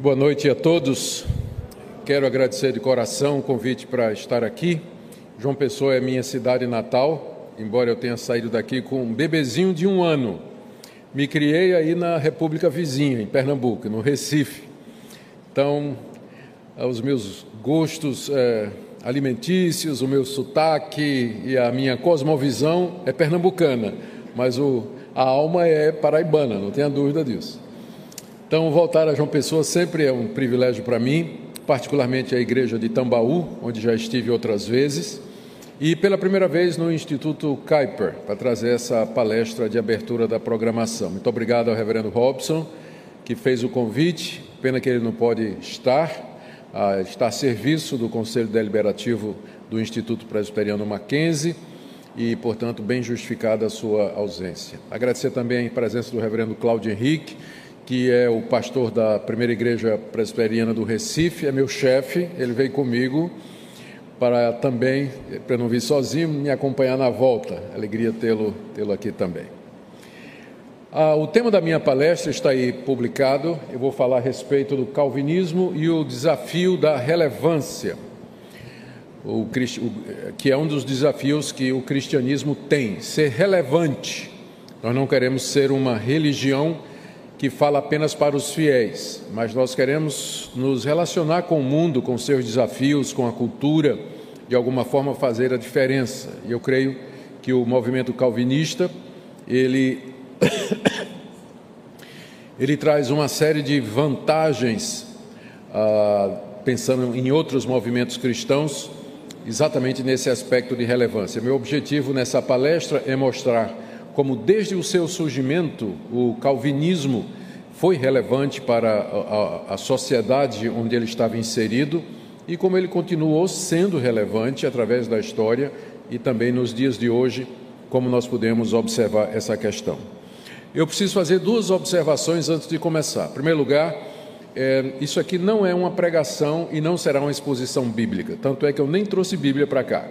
Boa noite a todos. Quero agradecer de coração o convite para estar aqui. João Pessoa é minha cidade natal, embora eu tenha saído daqui com um bebezinho de um ano. Me criei aí na República Vizinha, em Pernambuco, no Recife. Então, os meus gostos é, alimentícios, o meu sotaque e a minha cosmovisão é pernambucana, mas o, a alma é paraibana, não tenha dúvida disso. Então, voltar a João Pessoa sempre é um privilégio para mim, particularmente a igreja de Tambaú, onde já estive outras vezes, e pela primeira vez no Instituto Kuiper, para trazer essa palestra de abertura da programação. Muito obrigado ao reverendo Robson, que fez o convite, pena que ele não pode estar, está a serviço do Conselho Deliberativo do Instituto Presbiteriano Mackenzie, e, portanto, bem justificada a sua ausência. Agradecer também a presença do reverendo Cláudio Henrique, que é o pastor da primeira igreja presbiteriana do Recife, é meu chefe, ele veio comigo para também, para não vir sozinho, me acompanhar na volta. Alegria tê-lo tê aqui também. Ah, o tema da minha palestra está aí publicado. Eu vou falar a respeito do calvinismo e o desafio da relevância, o, que é um dos desafios que o cristianismo tem, ser relevante. Nós não queremos ser uma religião que fala apenas para os fiéis, mas nós queremos nos relacionar com o mundo, com seus desafios, com a cultura, de alguma forma fazer a diferença. E eu creio que o movimento calvinista, ele ele traz uma série de vantagens, ah, pensando em outros movimentos cristãos, exatamente nesse aspecto de relevância. Meu objetivo nessa palestra é mostrar como desde o seu surgimento o calvinismo foi relevante para a, a, a sociedade onde ele estava inserido e como ele continuou sendo relevante através da história e também nos dias de hoje, como nós podemos observar essa questão. Eu preciso fazer duas observações antes de começar. Em primeiro lugar, é, isso aqui não é uma pregação e não será uma exposição bíblica, tanto é que eu nem trouxe Bíblia para cá.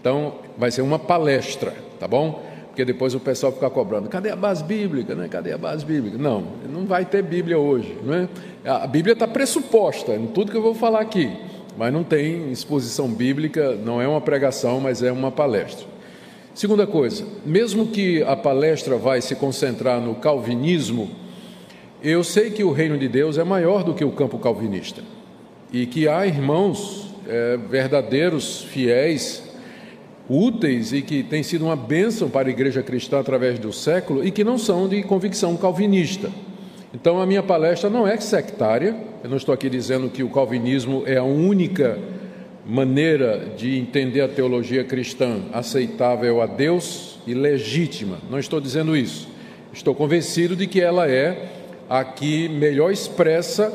Então, vai ser uma palestra, tá bom? Porque depois o pessoal fica cobrando, cadê a base bíblica, né? Cadê a base bíblica? Não, não vai ter Bíblia hoje, não é? A Bíblia está pressuposta em tudo que eu vou falar aqui, mas não tem exposição bíblica, não é uma pregação, mas é uma palestra. Segunda coisa, mesmo que a palestra vai se concentrar no calvinismo, eu sei que o reino de Deus é maior do que o campo calvinista e que há irmãos é, verdadeiros, fiéis, úteis e que têm sido uma bênção para a igreja cristã através do século e que não são de convicção calvinista. Então, a minha palestra não é sectária, eu não estou aqui dizendo que o calvinismo é a única maneira de entender a teologia cristã aceitável a Deus e legítima, não estou dizendo isso. Estou convencido de que ela é a que melhor expressa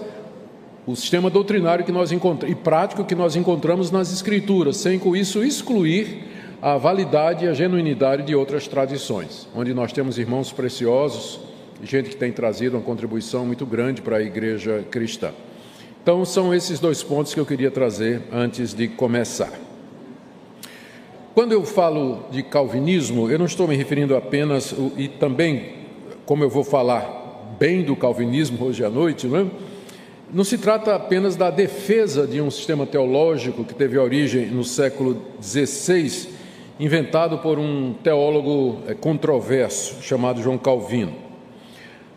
o sistema doutrinário que nós encontramos e prático que nós encontramos nas Escrituras, sem com isso excluir a validade e a genuinidade de outras tradições, onde nós temos irmãos preciosos, gente que tem trazido uma contribuição muito grande para a igreja cristã. Então, são esses dois pontos que eu queria trazer antes de começar. Quando eu falo de calvinismo, eu não estou me referindo apenas, e também, como eu vou falar bem do calvinismo hoje à noite, não, é? não se trata apenas da defesa de um sistema teológico que teve origem no século XVI inventado por um teólogo é, controverso chamado João Calvino.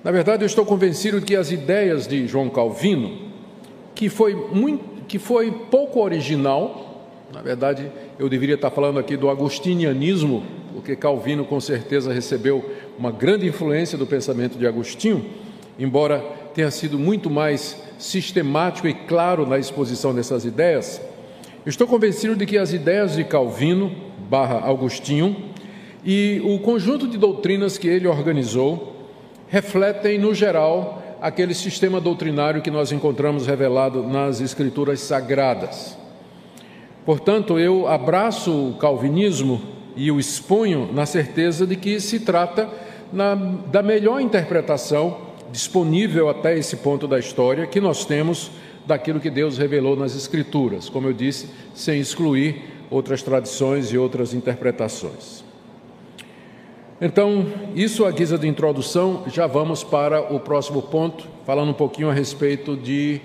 Na verdade, eu estou convencido de que as ideias de João Calvino, que foi, muito, que foi pouco original, na verdade, eu deveria estar falando aqui do agostinianismo, porque Calvino com certeza recebeu uma grande influência do pensamento de Agostinho, embora tenha sido muito mais sistemático e claro na exposição dessas ideias. Estou convencido de que as ideias de Calvino barra Augustinho, e o conjunto de doutrinas que ele organizou refletem, no geral, aquele sistema doutrinário que nós encontramos revelado nas Escrituras Sagradas. Portanto, eu abraço o calvinismo e o exponho na certeza de que se trata na, da melhor interpretação disponível até esse ponto da história que nós temos daquilo que Deus revelou nas Escrituras, como eu disse, sem excluir outras tradições e outras interpretações. Então, isso a guisa de introdução, já vamos para o próximo ponto, falando um pouquinho a respeito de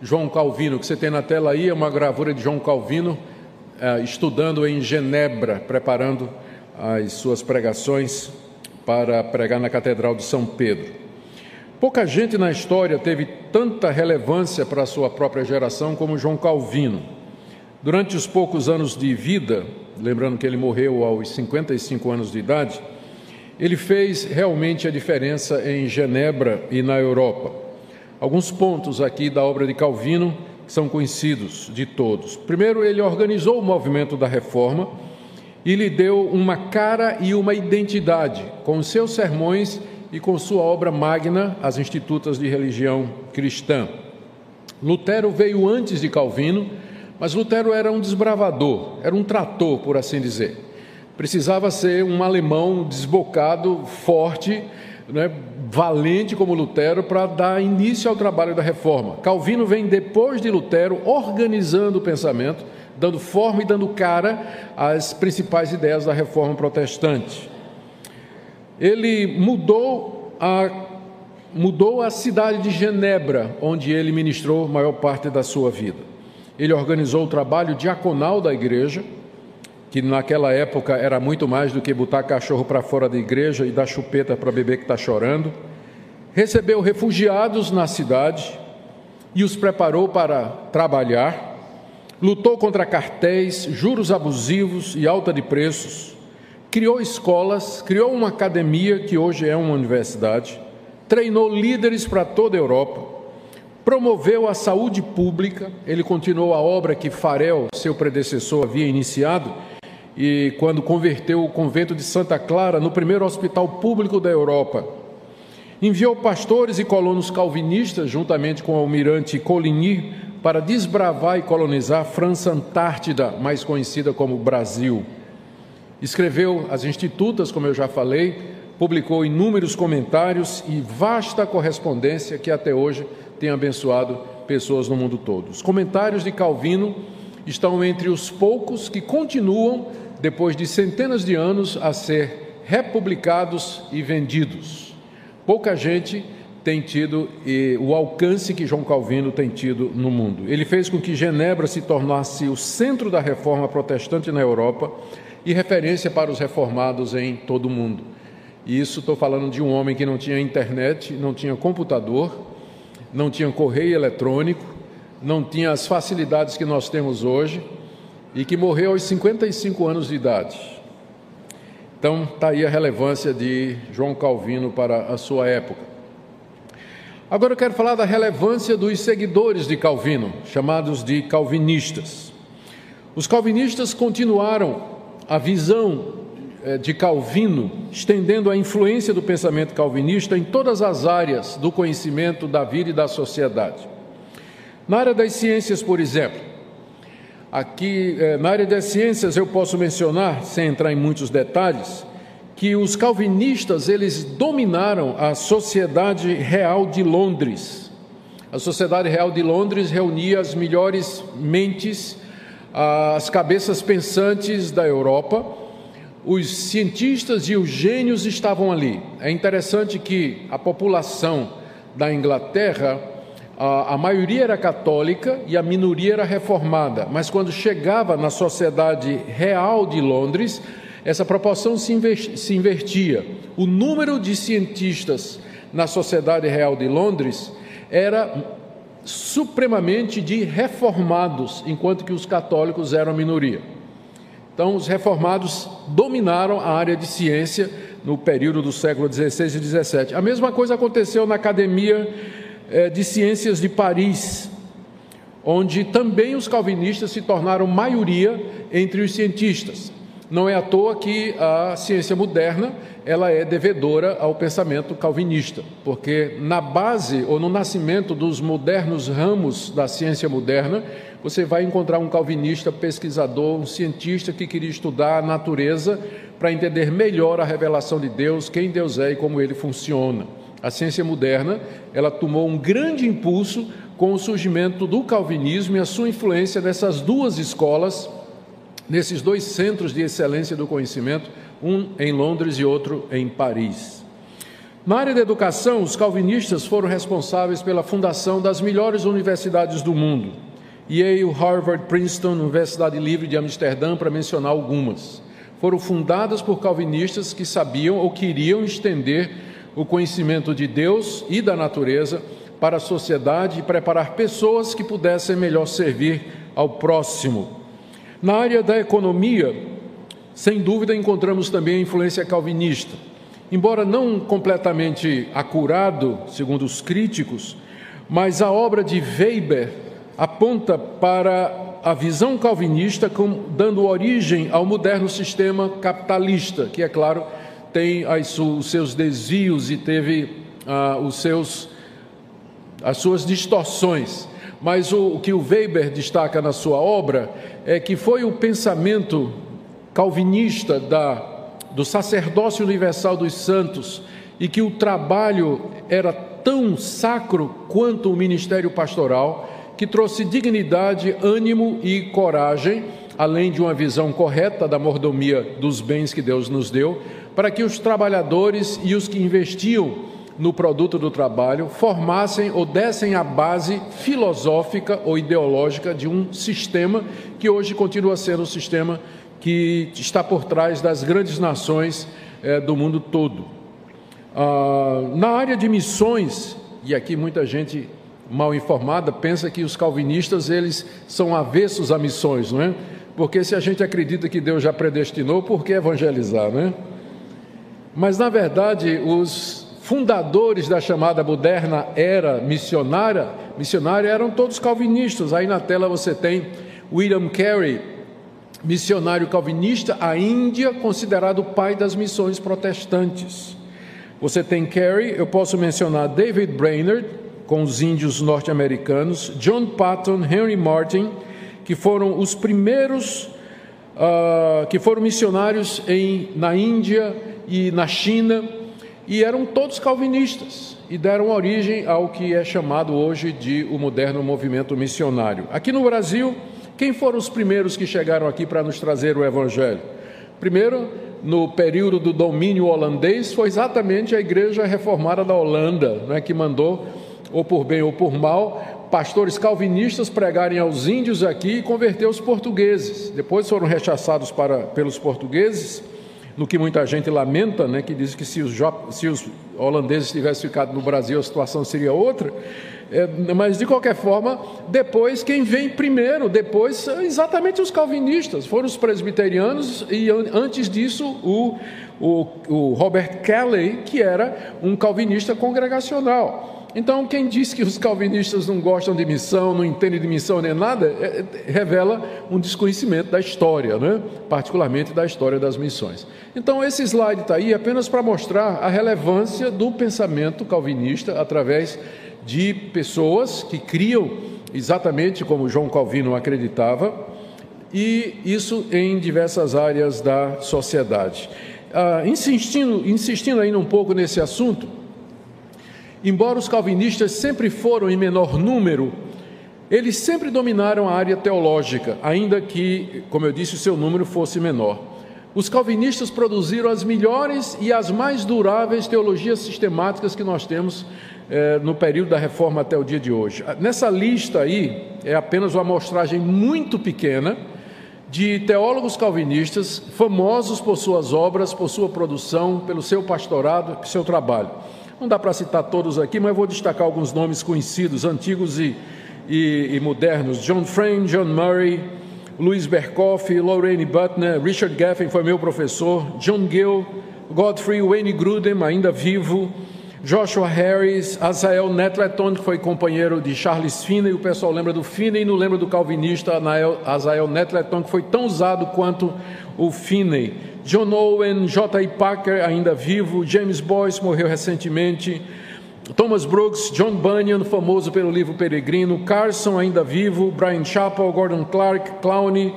João Calvino. Que você tem na tela aí é uma gravura de João Calvino, eh, estudando em Genebra, preparando as suas pregações para pregar na Catedral de São Pedro. Pouca gente na história teve tanta relevância para a sua própria geração como João Calvino. Durante os poucos anos de vida, lembrando que ele morreu aos 55 anos de idade, ele fez realmente a diferença em Genebra e na Europa. Alguns pontos aqui da obra de Calvino são conhecidos de todos. Primeiro, ele organizou o movimento da reforma e lhe deu uma cara e uma identidade com seus sermões e com sua obra magna, As Institutas de Religião Cristã. Lutero veio antes de Calvino, mas Lutero era um desbravador, era um trator, por assim dizer. Precisava ser um alemão desbocado, forte, né, valente como Lutero para dar início ao trabalho da reforma. Calvino vem depois de Lutero, organizando o pensamento, dando forma e dando cara às principais ideias da reforma protestante. Ele mudou a, mudou a cidade de Genebra, onde ele ministrou a maior parte da sua vida. Ele organizou o trabalho diaconal da igreja, que naquela época era muito mais do que botar cachorro para fora da igreja e dar chupeta para bebê que está chorando. Recebeu refugiados na cidade e os preparou para trabalhar. Lutou contra cartéis, juros abusivos e alta de preços, criou escolas, criou uma academia que hoje é uma universidade, treinou líderes para toda a Europa, promoveu a saúde pública, ele continuou a obra que Farel, seu predecessor, havia iniciado, e quando converteu o convento de Santa Clara no primeiro hospital público da Europa. Enviou pastores e colonos calvinistas, juntamente com o almirante Coligny, para desbravar e colonizar a França Antártida, mais conhecida como Brasil. Escreveu as Institutas, como eu já falei, publicou inúmeros comentários e vasta correspondência que até hoje tem abençoado pessoas no mundo todo. Os comentários de Calvino estão entre os poucos que continuam, depois de centenas de anos, a ser republicados e vendidos. Pouca gente tem tido e o alcance que João Calvino tem tido no mundo. Ele fez com que Genebra se tornasse o centro da reforma protestante na Europa e referência para os reformados em todo o mundo. E isso estou falando de um homem que não tinha internet, não tinha computador, não tinha correio eletrônico, não tinha as facilidades que nós temos hoje e que morreu aos 55 anos de idade. Então, está aí a relevância de João Calvino para a sua época. Agora eu quero falar da relevância dos seguidores de Calvino, chamados de calvinistas. Os calvinistas continuaram a visão de Calvino, estendendo a influência do pensamento calvinista em todas as áreas do conhecimento da vida e da sociedade. Na área das ciências, por exemplo, aqui eh, na área das ciências eu posso mencionar, sem entrar em muitos detalhes, que os calvinistas eles dominaram a sociedade real de Londres. A sociedade real de Londres reunia as melhores mentes, as cabeças pensantes da Europa. Os cientistas e os gênios estavam ali. É interessante que a população da Inglaterra, a, a maioria era católica e a minoria era reformada, mas quando chegava na sociedade real de Londres, essa proporção se, invertia. O número de cientistas na Sociedade Real de Londres era supremamente de reformados, enquanto que os católicos eram a minoria. Então, os reformados dominaram a área de ciência no período do século XVI e XVII. A mesma coisa aconteceu na Academia eh, de Ciências de Paris, onde também os calvinistas se tornaram maioria entre os cientistas. Não é à toa que a ciência moderna ela é devedora ao pensamento calvinista, porque na base ou no nascimento dos modernos ramos da ciência moderna, você vai encontrar um calvinista, pesquisador, um cientista que queria estudar a natureza para entender melhor a revelação de Deus, quem Deus é e como ele funciona. A ciência moderna, ela tomou um grande impulso com o surgimento do calvinismo e a sua influência nessas duas escolas nesses dois centros de excelência do conhecimento, um em Londres e outro em Paris. Na área da educação, os calvinistas foram responsáveis pela fundação das melhores universidades do mundo: Yale, Harvard, Princeton, Universidade Livre de Amsterdã, para mencionar algumas. Foram fundadas por calvinistas que sabiam ou queriam estender o conhecimento de Deus e da natureza para a sociedade e preparar pessoas que pudessem melhor servir ao próximo. Na área da economia, sem dúvida encontramos também a influência calvinista. Embora não completamente acurado, segundo os críticos, mas a obra de Weber aponta para a visão calvinista como dando origem ao moderno sistema capitalista, que é claro tem as, os seus desvios e teve ah, os seus as suas distorções. Mas o, o que o Weber destaca na sua obra é que foi o pensamento calvinista da, do sacerdócio universal dos santos e que o trabalho era tão sacro quanto o ministério pastoral, que trouxe dignidade, ânimo e coragem, além de uma visão correta da mordomia dos bens que Deus nos deu, para que os trabalhadores e os que investiam no produto do trabalho formassem ou dessem a base filosófica ou ideológica de um sistema que hoje continua sendo o sistema que está por trás das grandes nações é, do mundo todo. Ah, na área de missões, e aqui muita gente mal informada pensa que os calvinistas eles são avessos a missões, não é? Porque se a gente acredita que Deus já predestinou, por que evangelizar, não é? Mas na verdade, os fundadores da chamada moderna era missionária, missionária eram todos calvinistas. Aí na tela você tem William Carey, missionário calvinista, a Índia considerado o pai das missões protestantes. Você tem Carey, eu posso mencionar David Brainerd com os índios norte-americanos, John Patton, Henry Martin, que foram os primeiros uh, que foram missionários em, na Índia e na China e eram todos calvinistas e deram origem ao que é chamado hoje de o moderno movimento missionário. Aqui no Brasil, quem foram os primeiros que chegaram aqui para nos trazer o evangelho? Primeiro, no período do domínio holandês, foi exatamente a igreja reformada da Holanda, né, que mandou, ou por bem ou por mal, pastores calvinistas pregarem aos índios aqui e converter os portugueses. Depois foram rechaçados para, pelos portugueses no que muita gente lamenta, né, que diz que se os, se os holandeses tivessem ficado no Brasil a situação seria outra. É, mas de qualquer forma, depois quem vem primeiro, depois exatamente os calvinistas, foram os presbiterianos e antes disso o, o, o Robert Kelly, que era um calvinista congregacional. Então, quem diz que os calvinistas não gostam de missão, não entendem de missão nem nada, é, é, revela um desconhecimento da história, né? particularmente da história das missões. Então, esse slide está aí apenas para mostrar a relevância do pensamento calvinista através de pessoas que criam exatamente como João Calvino acreditava, e isso em diversas áreas da sociedade. Ah, insistindo, insistindo ainda um pouco nesse assunto, Embora os calvinistas sempre foram em menor número, eles sempre dominaram a área teológica, ainda que, como eu disse, o seu número fosse menor. Os calvinistas produziram as melhores e as mais duráveis teologias sistemáticas que nós temos eh, no período da reforma até o dia de hoje. Nessa lista aí, é apenas uma amostragem muito pequena de teólogos calvinistas famosos por suas obras, por sua produção, pelo seu pastorado, pelo seu trabalho. Não dá para citar todos aqui, mas vou destacar alguns nomes conhecidos, antigos e, e, e modernos: John Frame, John Murray, Louis Berkoff, Lorraine Butner, Richard Geffen foi meu professor, John Gill, Godfrey Wayne Grudem, ainda vivo, Joshua Harris, Azael Netleton, que foi companheiro de Charles Finney, o pessoal lembra do Finney e não lembra do calvinista Azael Netleton, que foi tão usado quanto o Finney. John Owen, J.I. Packer, ainda vivo, James Boyce morreu recentemente, Thomas Brooks, John Bunyan, famoso pelo livro Peregrino, Carson, ainda vivo, Brian Chappell, Gordon Clark, Clowney,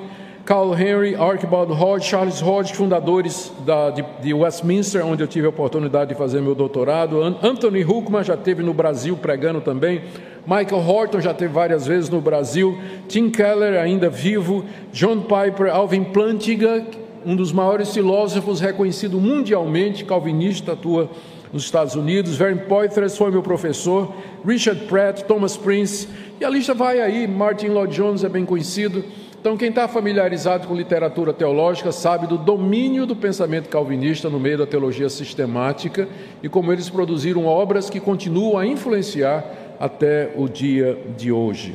Carl Henry, Archibald Hodge, Charles Hodge, fundadores da, de, de, Westminster, onde eu tive a oportunidade de fazer meu doutorado. Anthony Huckman já teve no Brasil pregando também. Michael Horton já teve várias vezes no Brasil. Tim Keller, ainda vivo. John Piper, Alvin Plantinga, um dos maiores filósofos reconhecido mundialmente, calvinista, atua nos Estados Unidos. Vern Poitras foi meu professor. Richard Pratt, Thomas Prince. E a lista vai aí. Martin Lloyd Jones é bem conhecido. Então, quem está familiarizado com literatura teológica sabe do domínio do pensamento calvinista no meio da teologia sistemática e como eles produziram obras que continuam a influenciar até o dia de hoje.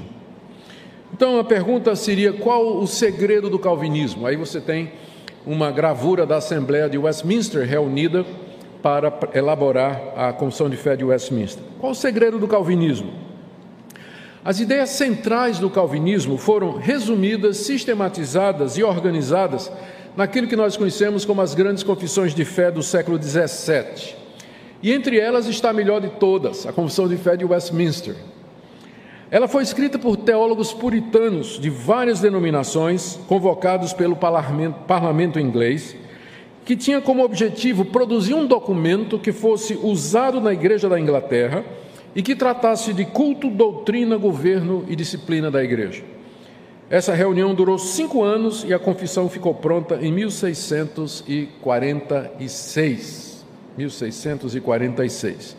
Então, a pergunta seria: qual o segredo do calvinismo? Aí você tem uma gravura da Assembleia de Westminster reunida para elaborar a Confissão de Fé de Westminster. Qual o segredo do calvinismo? As ideias centrais do calvinismo foram resumidas, sistematizadas e organizadas naquilo que nós conhecemos como as grandes confissões de fé do século XVII. E entre elas está a melhor de todas, a Confissão de Fé de Westminster. Ela foi escrita por teólogos puritanos de várias denominações, convocados pelo parlamento, parlamento inglês, que tinha como objetivo produzir um documento que fosse usado na Igreja da Inglaterra e que tratasse de culto, doutrina, governo e disciplina da igreja. Essa reunião durou cinco anos e a confissão ficou pronta em 1646. 1646.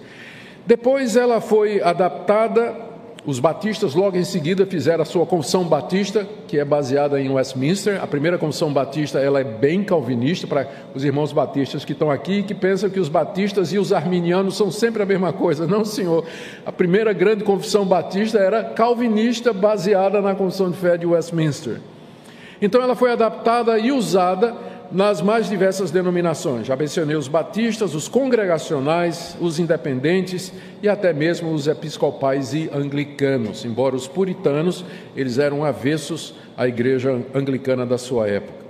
Depois ela foi adaptada os batistas, logo em seguida, fizeram a sua confissão batista, que é baseada em Westminster. A primeira confissão batista ela é bem calvinista para os irmãos batistas que estão aqui e que pensam que os batistas e os arminianos são sempre a mesma coisa. Não, senhor. A primeira grande confissão batista era calvinista, baseada na confissão de fé de Westminster. Então, ela foi adaptada e usada nas mais diversas denominações. Já mencionei os batistas, os congregacionais, os independentes e até mesmo os episcopais e anglicanos, embora os puritanos, eles eram avessos à igreja anglicana da sua época.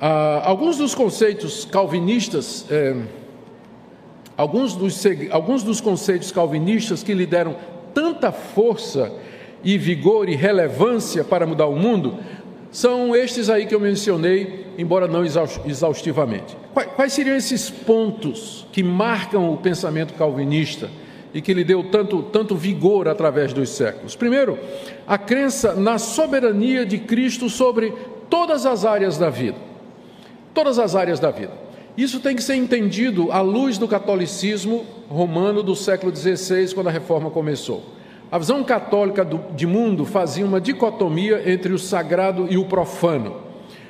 Ah, alguns dos conceitos calvinistas, eh, alguns, dos, alguns dos conceitos calvinistas que lhe deram tanta força e vigor e relevância para mudar o mundo, são estes aí que eu mencionei, embora não exaustivamente. Quais seriam esses pontos que marcam o pensamento calvinista e que lhe deu tanto, tanto vigor através dos séculos? Primeiro, a crença na soberania de Cristo sobre todas as áreas da vida. Todas as áreas da vida. Isso tem que ser entendido à luz do catolicismo romano do século XVI, quando a reforma começou. A visão católica do, de mundo fazia uma dicotomia entre o sagrado e o profano.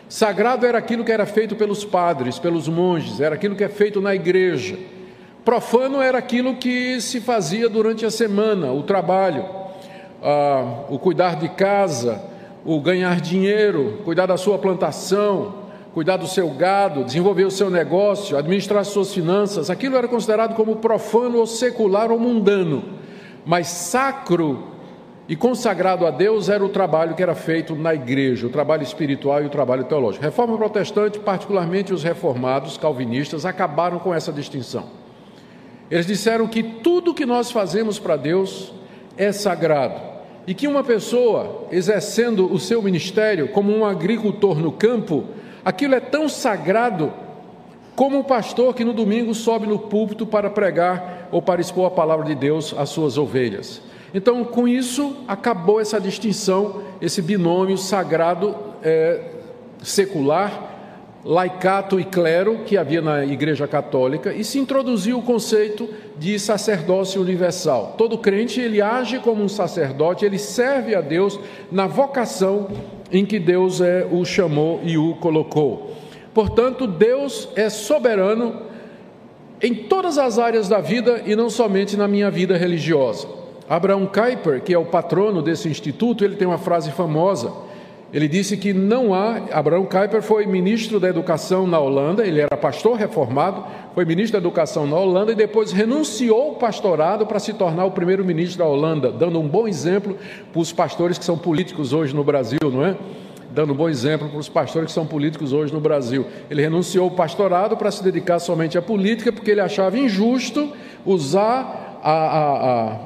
Sagrado era aquilo que era feito pelos padres, pelos monges, era aquilo que é feito na igreja. Profano era aquilo que se fazia durante a semana, o trabalho, ah, o cuidar de casa, o ganhar dinheiro, cuidar da sua plantação, cuidar do seu gado, desenvolver o seu negócio, administrar suas finanças. Aquilo era considerado como profano ou secular ou mundano mas sacro e consagrado a Deus era o trabalho que era feito na igreja, o trabalho espiritual e o trabalho teológico. Reforma protestante, particularmente os reformados calvinistas, acabaram com essa distinção. Eles disseram que tudo que nós fazemos para Deus é sagrado e que uma pessoa exercendo o seu ministério como um agricultor no campo, aquilo é tão sagrado como o pastor que no domingo sobe no púlpito para pregar ou para expor a palavra de Deus às suas ovelhas. Então, com isso, acabou essa distinção, esse binômio sagrado é, secular, laicato e clero que havia na Igreja Católica e se introduziu o conceito de sacerdócio universal. Todo crente ele age como um sacerdote, ele serve a Deus na vocação em que Deus é, o chamou e o colocou. Portanto, Deus é soberano em todas as áreas da vida e não somente na minha vida religiosa. Abraham Kuyper, que é o patrono desse instituto, ele tem uma frase famosa. Ele disse que não há. Abraham Kuyper foi ministro da Educação na Holanda, ele era pastor reformado, foi ministro da Educação na Holanda e depois renunciou ao pastorado para se tornar o primeiro-ministro da Holanda, dando um bom exemplo para os pastores que são políticos hoje no Brasil, não é? Dando bom exemplo para os pastores que são políticos hoje no Brasil. Ele renunciou ao pastorado para se dedicar somente à política, porque ele achava injusto usar a, a, a,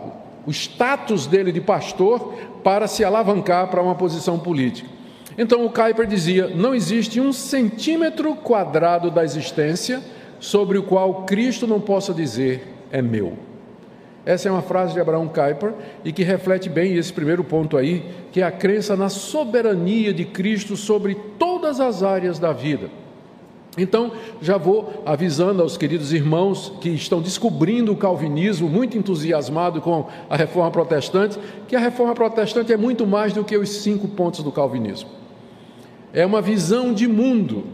o status dele de pastor para se alavancar para uma posição política. Então o Kuyper dizia: não existe um centímetro quadrado da existência sobre o qual Cristo não possa dizer é meu. Essa é uma frase de Abraão Kuyper e que reflete bem esse primeiro ponto aí, que é a crença na soberania de Cristo sobre todas as áreas da vida. Então, já vou avisando aos queridos irmãos que estão descobrindo o calvinismo, muito entusiasmado com a reforma protestante, que a reforma protestante é muito mais do que os cinco pontos do calvinismo. É uma visão de mundo,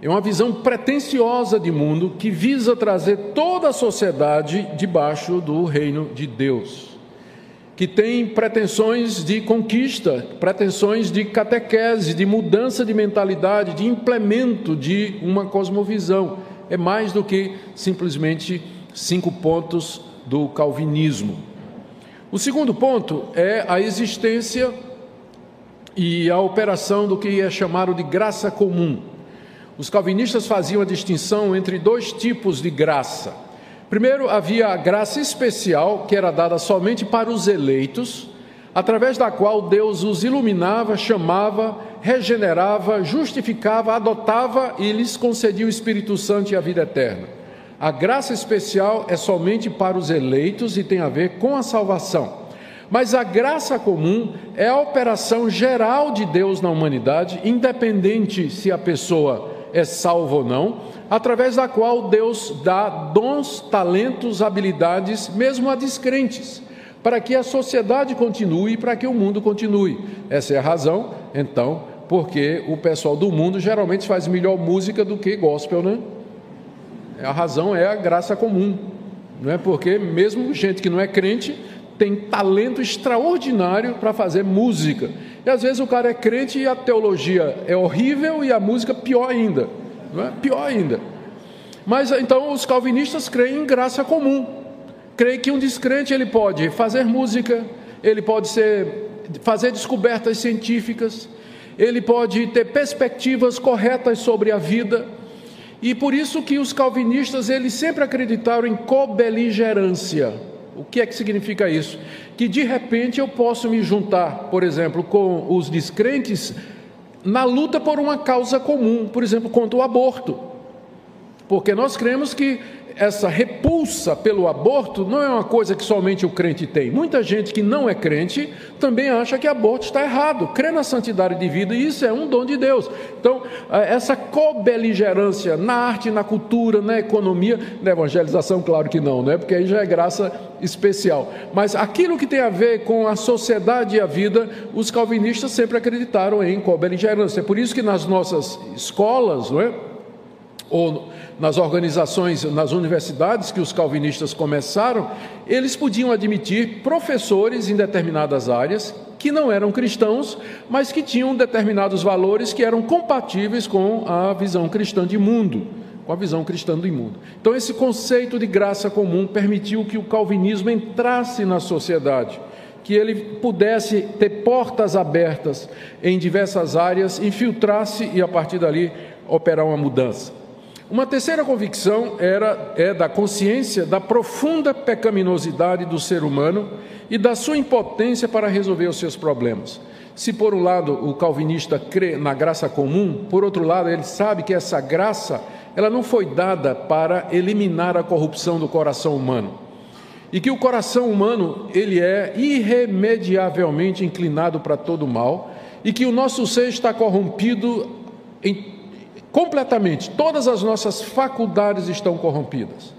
é uma visão pretensiosa de mundo que visa trazer toda a sociedade debaixo do reino de Deus que tem pretensões de conquista, pretensões de catequese, de mudança de mentalidade, de implemento de uma cosmovisão. É mais do que simplesmente cinco pontos do calvinismo. O segundo ponto é a existência e a operação do que é chamado de graça comum. Os calvinistas faziam a distinção entre dois tipos de graça Primeiro, havia a graça especial que era dada somente para os eleitos, através da qual Deus os iluminava, chamava, regenerava, justificava, adotava e lhes concedia o Espírito Santo e a vida eterna. A graça especial é somente para os eleitos e tem a ver com a salvação. Mas a graça comum é a operação geral de Deus na humanidade, independente se a pessoa é salva ou não, através da qual Deus dá dons, talentos, habilidades, mesmo a descrentes, para que a sociedade continue e para que o mundo continue. Essa é a razão, então, porque o pessoal do mundo geralmente faz melhor música do que gospel, né? A razão é a graça comum, não é? Porque mesmo gente que não é crente tem talento extraordinário para fazer música. E às vezes o cara é crente e a teologia é horrível e a música pior ainda não é? pior ainda. Mas então os calvinistas creem em graça comum. Creem que um descrente ele pode fazer música, ele pode ser, fazer descobertas científicas, ele pode ter perspectivas corretas sobre a vida. E por isso que os calvinistas eles sempre acreditaram em cobeligerância. O que é que significa isso? Que de repente eu posso me juntar, por exemplo, com os descrentes na luta por uma causa comum, por exemplo, contra o aborto. Porque nós cremos que essa repulsa pelo aborto não é uma coisa que somente o crente tem. Muita gente que não é crente também acha que aborto está errado, crê na santidade de vida e isso é um dom de Deus. Então, eh, essa cobeligerância na arte, na cultura, na economia, na evangelização, claro que não, né? porque aí já é graça especial. Mas aquilo que tem a ver com a sociedade e a vida, os calvinistas sempre acreditaram em cobeligerância. É por isso que nas nossas escolas, não é? Ou nas organizações, nas universidades que os calvinistas começaram, eles podiam admitir professores em determinadas áreas que não eram cristãos, mas que tinham determinados valores que eram compatíveis com a visão cristã de mundo, com a visão cristã do mundo. Então, esse conceito de graça comum permitiu que o calvinismo entrasse na sociedade que ele pudesse ter portas abertas em diversas áreas, infiltrasse e a partir dali operar uma mudança. Uma terceira convicção era é da consciência da profunda pecaminosidade do ser humano e da sua impotência para resolver os seus problemas. Se por um lado o calvinista crê na graça comum, por outro lado ele sabe que essa graça ela não foi dada para eliminar a corrupção do coração humano e que o coração humano ele é irremediavelmente inclinado para todo mal e que o nosso ser está corrompido em completamente, todas as nossas faculdades estão corrompidas.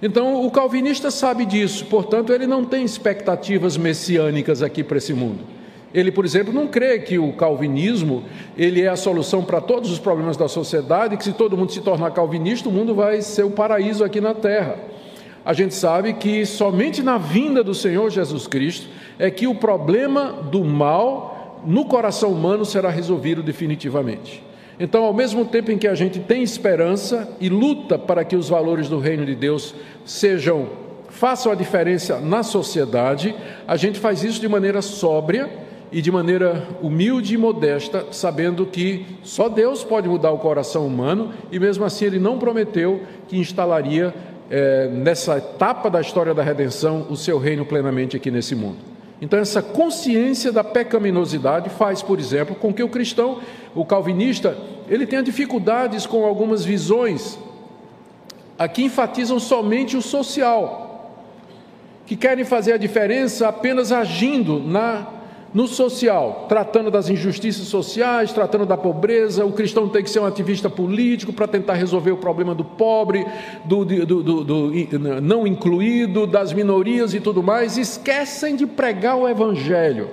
Então, o calvinista sabe disso, portanto, ele não tem expectativas messiânicas aqui para esse mundo. Ele, por exemplo, não crê que o calvinismo ele é a solução para todos os problemas da sociedade, que se todo mundo se tornar calvinista, o mundo vai ser o paraíso aqui na terra. A gente sabe que somente na vinda do Senhor Jesus Cristo é que o problema do mal no coração humano será resolvido definitivamente. Então, ao mesmo tempo em que a gente tem esperança e luta para que os valores do reino de Deus sejam façam a diferença na sociedade, a gente faz isso de maneira sóbria e de maneira humilde e modesta, sabendo que só Deus pode mudar o coração humano e mesmo assim ele não prometeu que instalaria é, nessa etapa da história da redenção o seu reino plenamente aqui nesse mundo. Então, essa consciência da pecaminosidade faz, por exemplo, com que o cristão, o calvinista, ele tenha dificuldades com algumas visões aqui enfatizam somente o social, que querem fazer a diferença apenas agindo na No social, tratando das injustiças sociais, tratando da pobreza, o cristão tem que ser um ativista político para tentar resolver o problema do pobre, do, do, do, do, não incluído, das minorias e tudo mais. Esquecem de pregar o evangelho.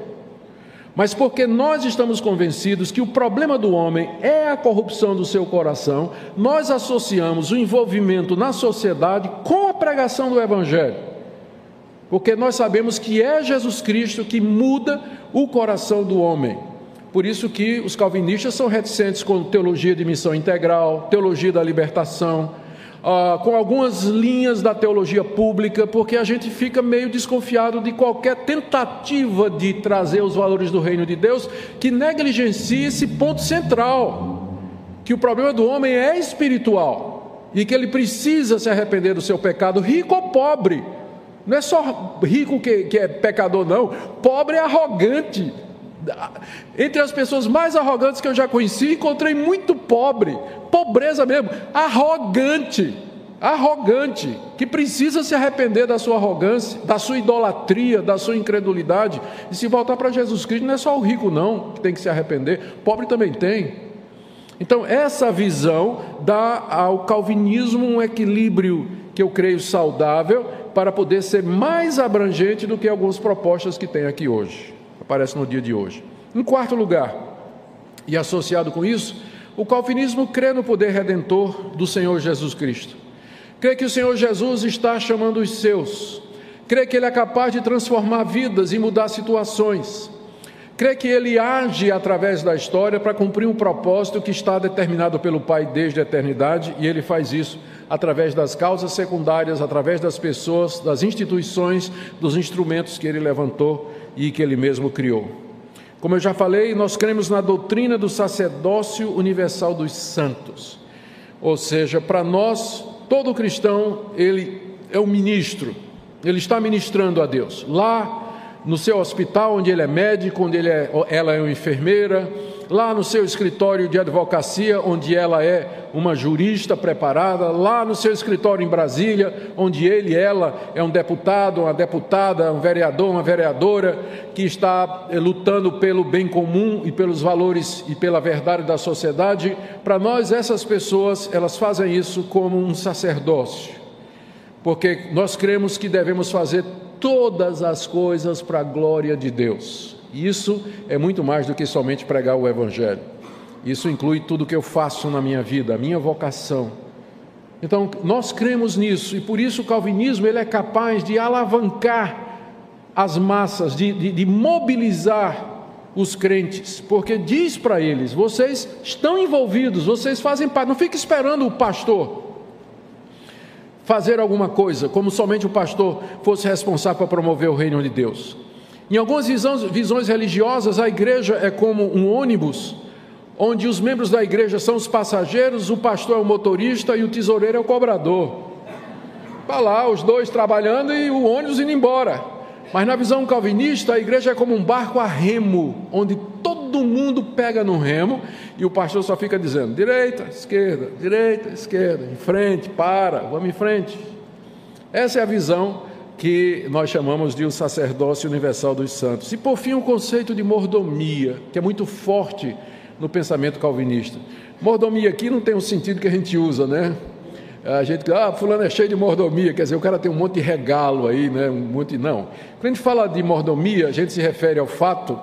Mas porque nós estamos convencidos que o problema do homem é a corrupção do seu coração, nós associamos o envolvimento na sociedade com a pregação do evangelho porque nós sabemos que é Jesus Cristo que muda o coração do homem. Por isso que os calvinistas são reticentes com teologia de missão integral, teologia da libertação, ah, com algumas linhas da teologia pública, porque a gente fica meio desconfiado de qualquer tentativa de trazer os valores do reino de Deus que negligencie esse ponto central, que o problema do homem é espiritual e que ele precisa se arrepender do seu pecado, rico ou pobre. Não é só rico que, que é pecador, não. Pobre é arrogante. Entre as pessoas mais arrogantes que eu já conheci, encontrei muito pobre, pobreza mesmo, arrogante, arrogante, que precisa se arrepender da sua arrogância, da sua idolatria, da sua incredulidade, e se voltar para Jesus Cristo, não é só o rico não que tem que se arrepender, pobre também tem. Então, essa visão dá ao calvinismo um equilíbrio que eu creio saudável para poder ser mais abrangente do que algumas propostas que tem aqui hoje, aparece no dia de hoje. Em quarto lugar, e associado com isso, o calvinismo crê no poder redentor do Senhor Jesus Cristo. Crê que o Senhor Jesus está chamando os seus. Crê que Ele é capaz de transformar vidas e mudar situações. Crê que Ele age através da história para cumprir um propósito que está determinado pelo Pai desde a eternidade e Ele faz isso através das causas secundárias, através das pessoas, das instituições, dos instrumentos que ele levantou e que ele mesmo criou. Como eu já falei, nós cremos na doutrina do sacerdócio universal dos santos. Ou seja, para nós, todo cristão, ele é um ministro, ele está ministrando a Deus. Lá no seu hospital, onde ele é médico, onde ele é, ela é uma enfermeira, lá no seu escritório de advocacia, onde ela é uma jurista preparada, lá no seu escritório em Brasília, onde ele ela é um deputado, uma deputada, um vereador, uma vereadora que está eh, lutando pelo bem comum e pelos valores e pela verdade da sociedade. Para nós, essas pessoas, elas fazem isso como um sacerdócio, porque nós cremos que devemos fazer todas as coisas para a glória de Deus. Isso é muito mais do que somente pregar o Evangelho. Isso inclui tudo que eu faço na minha vida, a minha vocação. Então, nós cremos nisso e por isso o calvinismo ele é capaz de alavancar as massas, de, de, de mobilizar os crentes, porque diz para eles: vocês estão envolvidos, vocês fazem parte, não fique esperando o pastor fazer alguma coisa, como somente o pastor fosse responsável para promover o reino de Deus. Em algumas visões, visões religiosas, a igreja é como um ônibus, onde os membros da igreja são os passageiros, o pastor é o motorista e o tesoureiro é o cobrador. Está lá os dois trabalhando e o ônibus indo embora. Mas na visão calvinista, a igreja é como um barco a remo, onde todo mundo pega no remo e o pastor só fica dizendo: direita, esquerda, direita, esquerda, em frente, para, vamos em frente. Essa é a visão que nós chamamos de o sacerdócio universal dos santos. E por fim, o conceito de mordomia, que é muito forte no pensamento calvinista. Mordomia aqui não tem o sentido que a gente usa, né? A gente, ah, fulano é cheio de mordomia, quer dizer, o cara tem um monte de regalo aí, né? Um monte, não. Quando a gente fala de mordomia, a gente se refere ao fato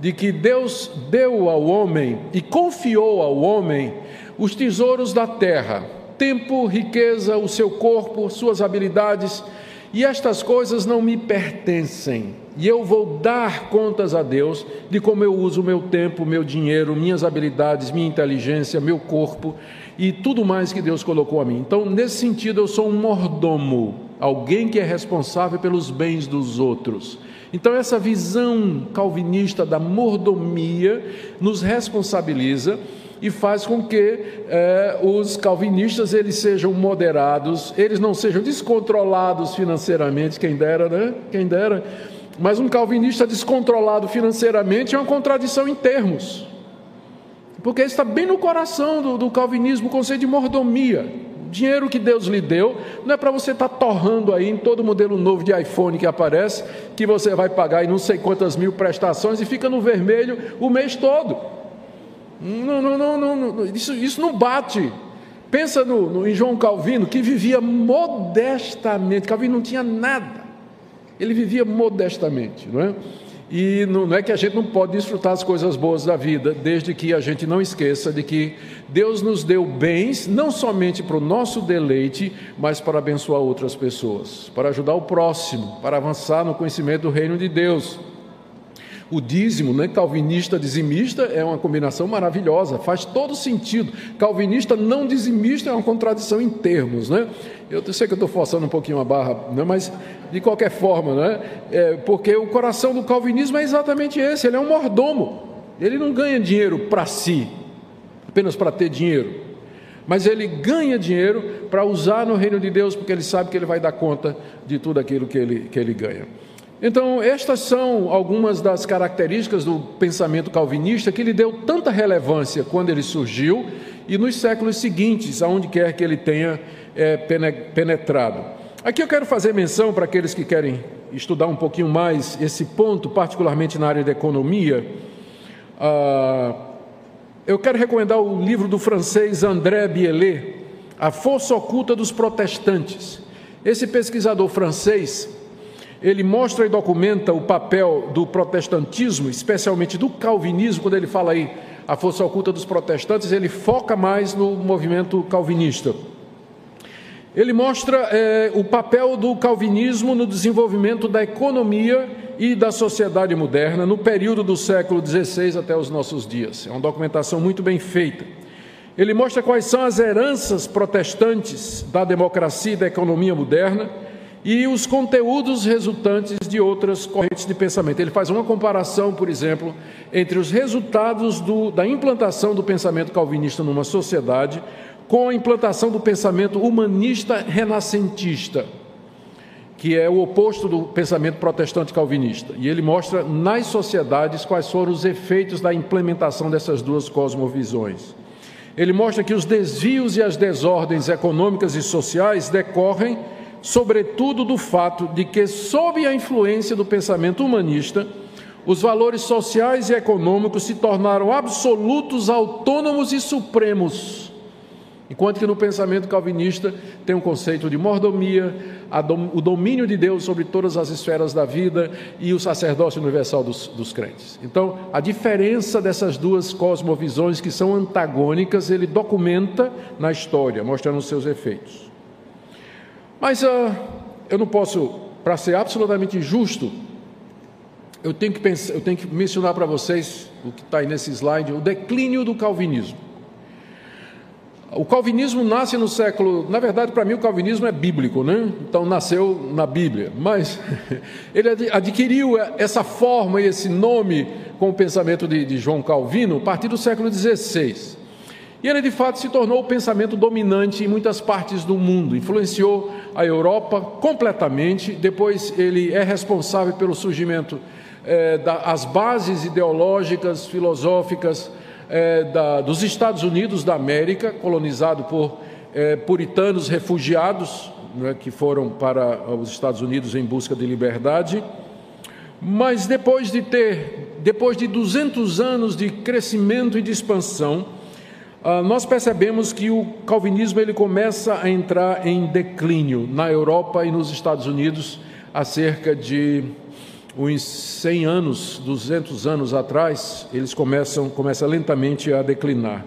de que Deus deu ao homem e confiou ao homem os tesouros da terra, tempo, riqueza, o seu corpo, suas habilidades, e estas coisas não me pertencem, e eu vou dar contas a Deus de como eu uso o meu tempo, meu dinheiro, minhas habilidades, minha inteligência, meu corpo e tudo mais que Deus colocou a mim. Então, nesse sentido, eu sou um mordomo, alguém que é responsável pelos bens dos outros. Então, essa visão calvinista da mordomia nos responsabiliza e faz com que é, os calvinistas eles sejam moderados, eles não sejam descontrolados financeiramente, quem dera, né? Quem dera. Mas um calvinista descontrolado financeiramente é uma contradição em termos, porque está bem no coração do, do calvinismo o conceito de mordomia. Dinheiro que Deus lhe deu não é para você estar tá torrando aí em todo modelo novo de iPhone que aparece, que você vai pagar em não sei quantas mil prestações e fica no vermelho o mês todo. Não, não, não, não, não isso, isso não bate. Pensa no, no, em João Calvino, que vivia modestamente. Calvino não tinha nada. Ele vivia modestamente, não é? E não é que a gente não pode desfrutar as coisas boas da vida, desde que a gente não esqueça de que Deus nos deu bens, não somente para o nosso deleite, mas para abençoar outras pessoas, para ajudar o próximo, para avançar no conhecimento do reino de Deus. O dízimo, né, calvinista dizimista, é uma combinação maravilhosa, faz todo sentido. Calvinista não dizimista é uma contradição em termos, né? Eu sei que eu estou forçando um pouquinho a barra, né, mas de qualquer forma, né? É, porque o coração do calvinismo é exatamente esse: ele é um mordomo, ele não ganha dinheiro para si, apenas para ter dinheiro mas ele ganha dinheiro para usar no reino de Deus, porque ele sabe que ele vai dar conta de tudo aquilo que ele, que ele ganha. Então, estas são algumas das características do pensamento calvinista que lhe deu tanta relevância quando ele surgiu e nos séculos seguintes, aonde quer que ele tenha é, penetrado. Aqui eu quero fazer menção para aqueles que querem estudar um pouquinho mais esse ponto, particularmente na área da economia. Ah, eu quero recomendar o livro do francês André Bielet, A Força Oculta dos Protestantes. Esse pesquisador francês ele mostra e documenta o papel do protestantismo, especialmente do calvinismo, quando ele fala aí a força oculta dos protestantes, ele foca mais no movimento calvinista. Ele mostra é, o papel do calvinismo no desenvolvimento da economia e da sociedade moderna no período do século XVI até os nossos dias. É uma documentação muito bem feita. Ele mostra quais são as heranças protestantes da democracia e da economia moderna e os conteúdos resultantes de outras correntes de pensamento. Ele faz uma comparação, por exemplo, entre os resultados do, da implantação do pensamento calvinista numa sociedade com a implantação do pensamento humanista renascentista, que é o oposto do pensamento protestante calvinista. E ele mostra nas sociedades quais foram os efeitos da implementação dessas duas cosmovisões. Ele mostra que os desvios e as desordens econômicas e sociais decorrem sobretudo do fato de que, sob a influência do pensamento humanista, os valores sociais e econômicos se tornaram absolutos, autônomos e supremos. Enquanto que no pensamento calvinista tem um conceito de mordomia, o domínio de Deus sobre todas as esferas da vida e o sacerdócio universal dos, dos crentes. Então, a diferença dessas duas cosmovisões que são antagônicas, ele documenta na história, mostrando os seus efeitos. Mas uh, eu não posso, para ser absolutamente justo, eu tenho que, pensar, eu tenho que mencionar para vocês, o que está aí nesse slide, o declínio do calvinismo. O calvinismo nasce no século. Na verdade, para mim, o calvinismo é bíblico, né? Então, nasceu na Bíblia. Mas ele adquiriu essa forma e esse nome com o pensamento de, de João Calvino a partir do século XVI. E ele de fato se tornou o pensamento dominante em muitas partes do mundo, influenciou a Europa completamente. Depois, ele é responsável pelo surgimento é, das bases ideológicas, filosóficas é, da, dos Estados Unidos da América, colonizado por é, puritanos refugiados né, que foram para os Estados Unidos em busca de liberdade. Mas depois de ter, depois de 200 anos de crescimento e de expansão, ah, nós percebemos que o calvinismo ele começa a entrar em declínio na Europa e nos Estados Unidos há cerca de uns 100 anos, 200 anos atrás, eles começam, começam lentamente a declinar.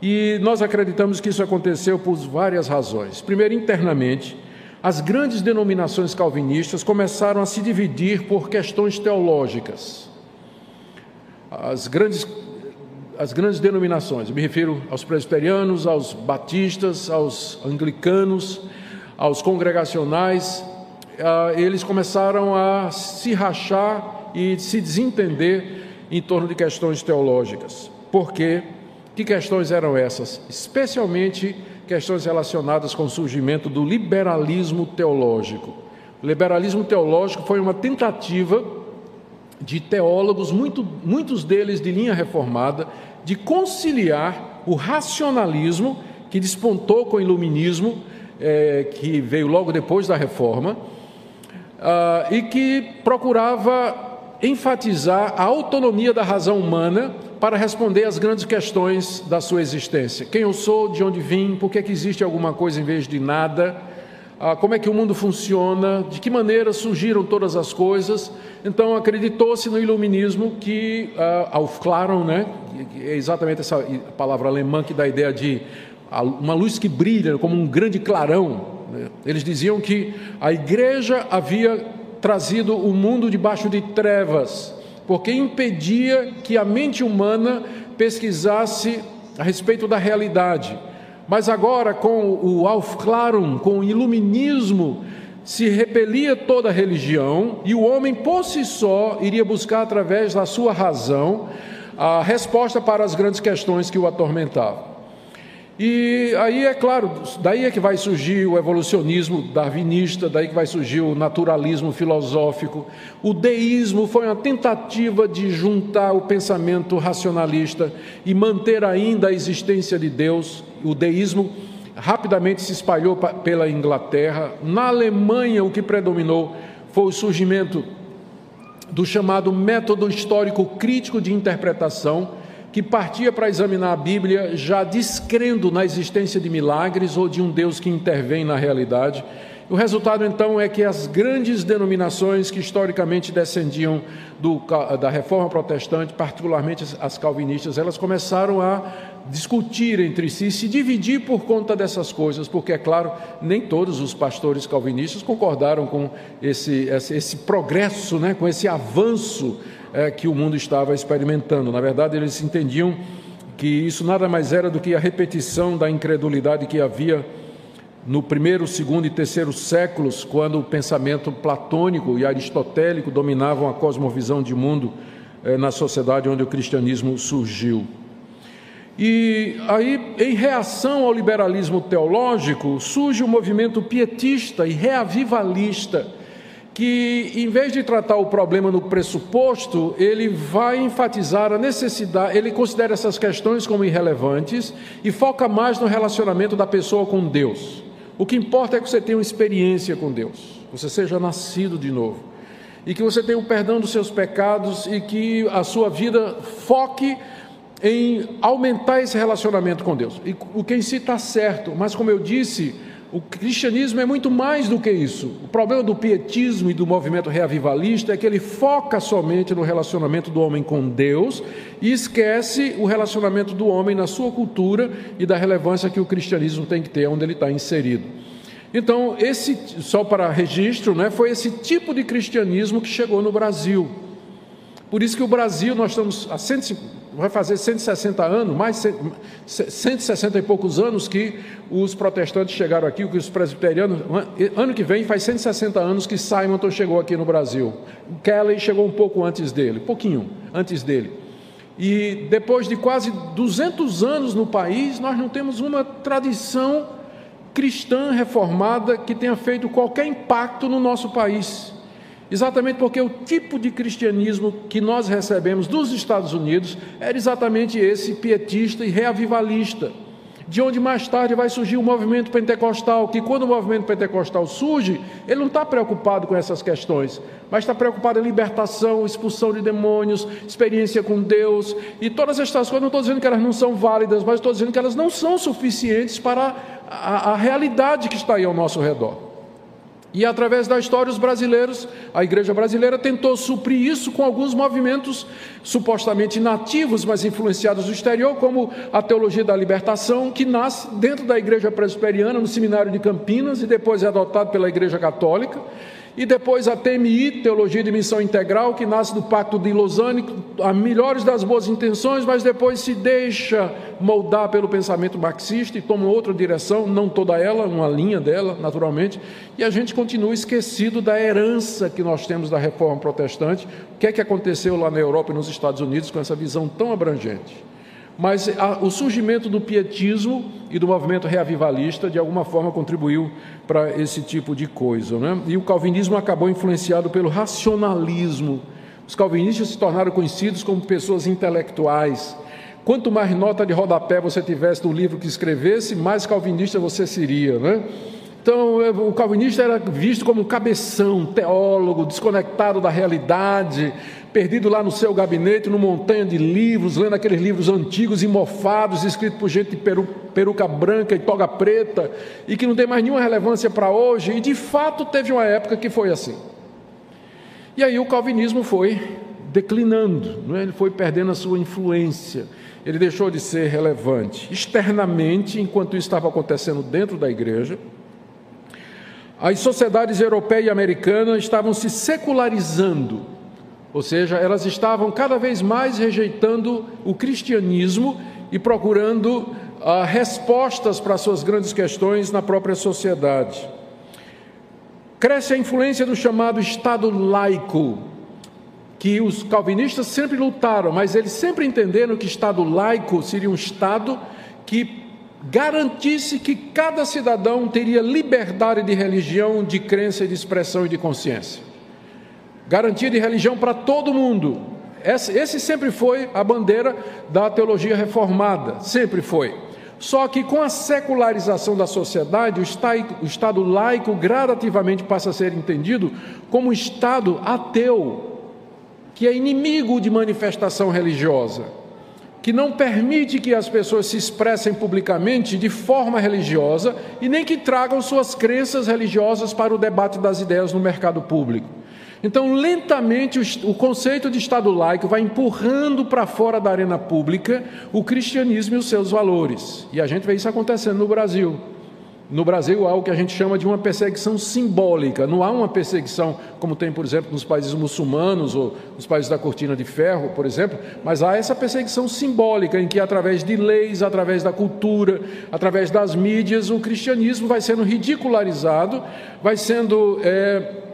E nós acreditamos que isso aconteceu por várias razões. Primeiro, internamente, as grandes denominações calvinistas começaram a se dividir por questões teológicas. As grandes as grandes denominações, me refiro aos presbiterianos, aos batistas, aos anglicanos, aos congregacionais, ah, eles começaram a se rachar e se desentender em torno de questões teológicas. Por quê? Que questões eram essas? Especialmente questões relacionadas com o surgimento do liberalismo teológico. O liberalismo teológico foi uma tentativa de teólogos, muito, muitos deles de linha reformada, de conciliar o racionalismo que despontou com o iluminismo, é, que veio logo depois da reforma, ah, e que procurava enfatizar a autonomia da razão humana para responder às grandes questões da sua existência. Quem eu sou, de onde vim, por que, que existe alguma coisa em vez de nada, ah, como é que o mundo funciona, de que maneira surgiram todas as coisas. Então, acreditou-se no iluminismo que, ah, Aufklärung, né, é exatamente essa palavra alemã que dá a ideia de uma luz que brilha como um grande clarão. Né? Eles diziam que a igreja havia trazido o mundo debaixo de trevas, porque impedia que a mente humana pesquisasse a respeito da realidade. Mas agora, com o Aufklärung, com o iluminismo, se repelia toda religião e o homem por si só iria buscar através da sua razão a resposta para as grandes questões que o atormentavam. E aí é claro, daí é que vai surgir o evolucionismo darwinista, daí que vai surgir o naturalismo filosófico. O deísmo foi uma tentativa de juntar o pensamento racionalista e manter ainda a existência de Deus. O deísmo rapidamente se espalhou pela Inglaterra. Na Alemanha, o que predominou foi o surgimento do chamado método histórico crítico de interpretação que partia para examinar a Bíblia já descrendo na existência de milagres ou de um Deus que intervém na realidade. O resultado então é que as grandes denominações que historicamente descendiam do, da reforma protestante, particularmente as calvinistas, elas começaram a discutir entre si, se dividir por conta dessas coisas, porque é claro, nem todos os pastores calvinistas concordaram com esse, esse, esse progresso, né, com esse avanço é, que o mundo estava experimentando. Na verdade, eles entendiam que isso nada mais era do que a repetição da incredulidade que havia no primeiro, segundo e terceiro séculos, quando o pensamento platônico e aristotélico dominavam a cosmovisão de mundo é, na sociedade onde o cristianismo surgiu. E aí, em reação ao liberalismo teológico, surge o movimento pietista e reavivalista que, em vez de tratar o problema no pressuposto, ele vai enfatizar a necessidade, ele considera essas questões como irrelevantes e foca mais no relacionamento da pessoa com Deus. O que importa é que você tenha uma experiência com Deus, você seja nascido de novo, e que você tenha o perdão dos seus pecados e que a sua vida foque em aumentar esse relacionamento com Deus. E o que em si está certo, mas como eu disse, o cristianismo é muito mais do que isso. O problema do pietismo e do movimento reavivalista é que ele foca somente no relacionamento do homem com Deus e esquece o relacionamento do homem na sua cultura e da relevância que o cristianismo tem que ter onde ele está inserido. Então, esse, só para registro, né, foi esse tipo de cristianismo que chegou no Brasil. Por isso que o Brasil, nós estamos há 150, vai fazer 160 anos, mais 160 e poucos anos que os protestantes chegaram aqui, que os presbiterianos, ano que vem faz 160 anos que Simonton chegou aqui no Brasil. Kelly chegou um pouco antes dele, pouquinho antes dele. E depois de quase 200 anos no país, nós não temos uma tradição cristã reformada que tenha feito qualquer impacto no nosso país. Exatamente porque o tipo de cristianismo que nós recebemos dos Estados Unidos era exatamente esse pietista e reavivalista, de onde mais tarde vai surgir o movimento pentecostal, que quando o movimento pentecostal surge, ele não está preocupado com essas questões, mas está preocupado em libertação, expulsão de demônios, experiência com Deus, e todas estas coisas, não estou dizendo que elas não são válidas, mas estou dizendo que elas não são suficientes para a, a realidade que está aí ao nosso redor. E através da história, os brasileiros, a igreja brasileira tentou suprir isso com alguns movimentos supostamente nativos, mas influenciados do exterior, como a teologia da libertação, que nasce dentro da igreja presbiteriana, no seminário de Campinas, e depois é adotado pela igreja católica. E depois a TMI, Teologia de Missão Integral, que nasce do Pacto de Lausanne, a melhores das boas intenções, mas depois se deixa moldar pelo pensamento marxista e toma outra direção, não toda ela, uma linha dela, naturalmente, e a gente continua esquecido da herança que nós temos da reforma protestante, o que é que aconteceu lá na Europa e nos Estados Unidos com essa visão tão abrangente. Mas a, o surgimento do pietismo e do movimento reavivalista, de alguma forma, contribuiu para esse tipo de coisa. Né? E o calvinismo acabou influenciado pelo racionalismo. Os calvinistas se tornaram conhecidos como pessoas intelectuais, quanto mais nota de rodapé você tivesse no livro que escrevesse, mais calvinista você seria, né? Então, é, o calvinista era visto como um cabeção, teólogo, desconectado da realidade, perdido lá no seu gabinete, numa montanha de livros, lendo aqueles livros antigos e mofados, escritos por gente de peru, peruca branca e toga preta, e que não tem mais nenhuma relevância para hoje, e de fato teve uma época que foi assim. E aí o calvinismo foi declinando, não é? ele foi perdendo a sua influência, ele deixou de ser relevante. Externamente, enquanto isso estava acontecendo dentro da igreja, as sociedades europeia e americana estavam se secularizando, ou seja, elas estavam cada vez mais rejeitando o cristianismo e procurando ah, respostas para suas grandes questões na própria sociedade. Cresce a influência do chamado Estado laico, que os calvinistas sempre lutaram, mas eles sempre entenderam que Estado laico seria um Estado que garantisse que cada cidadão teria liberdade de religião, de crença, de expressão e de consciência. Garantia de religião para todo mundo. Esse sempre foi a bandeira da teologia reformada, sempre foi. Só que com a secularização da sociedade, o Estado laico gradativamente passa a ser entendido como Estado ateu, que é inimigo de manifestação religiosa que não permite que as pessoas se expressem publicamente de forma religiosa e nem que tragam suas crenças religiosas para o debate das ideias no mercado público. Então, lentamente, o conceito de Estado laico vai empurrando para fora da arena pública o cristianismo e os seus valores. E a gente vê isso acontecendo no Brasil. No Brasil há o que a gente chama de uma perseguição simbólica. Não há uma perseguição como tem, por exemplo, nos países muçulmanos ou nos países da cortina de ferro, por exemplo, mas há essa perseguição simbólica em que, através de leis, através da cultura, através das mídias, o cristianismo vai sendo ridicularizado, vai sendo é,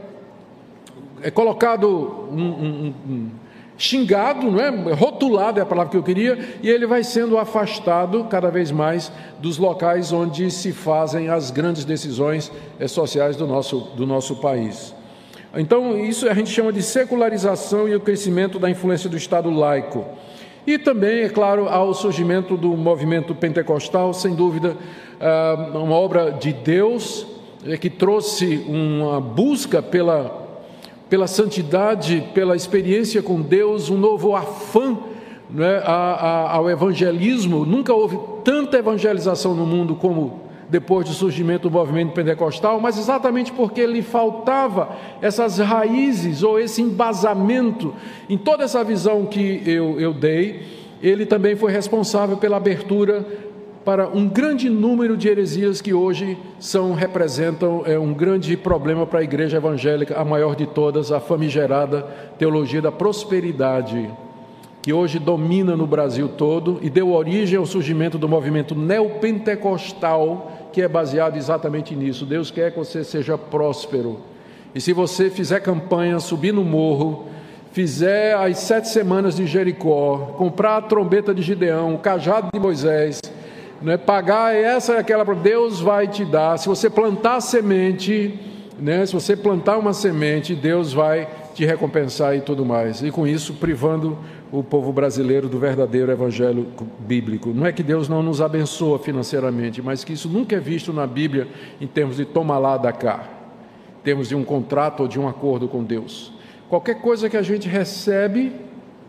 é colocado um, um, um xingado, não é? rotulado é a palavra que eu queria, e ele vai sendo afastado cada vez mais dos locais onde se fazem as grandes decisões sociais do nosso, do nosso país. Então, isso a gente chama de secularização e o crescimento da influência do Estado laico. E também, é claro, ao surgimento do movimento pentecostal, sem dúvida, ah, uma obra de Deus eh, que trouxe uma busca pela pela santidade, pela experiência com Deus, um novo afã né, ao evangelismo. Nunca houve tanta evangelização no mundo como depois do surgimento do movimento pentecostal, mas exatamente porque lhe faltava essas raízes ou esse embasamento em toda essa visão que eu, eu dei, ele também foi responsável pela abertura para um grande número de heresias que hoje são representam é, um grande problema para a igreja evangélica, a maior de todas, a famigerada teologia da prosperidade, que hoje domina no Brasil todo e deu origem ao surgimento do movimento neopentecostal, que é baseado exatamente nisso. Deus quer que você seja próspero. E se você fizer campanha, subir no morro, fizer as sete semanas de Jericó, comprar a trombeta de Gideão, o cajado de Moisés, né, pagar essa é aquela Deus vai te dar. Se você plantar semente, né, se você plantar uma semente, Deus vai te recompensar e tudo mais. E com isso privando o povo brasileiro do verdadeiro evangelho bíblico. Não é que Deus não nos abençoa financeiramente, mas que isso nunca é visto na Bíblia em termos de toma lá da cá, em termos de um contrato ou de um acordo com Deus. Qualquer coisa que a gente recebe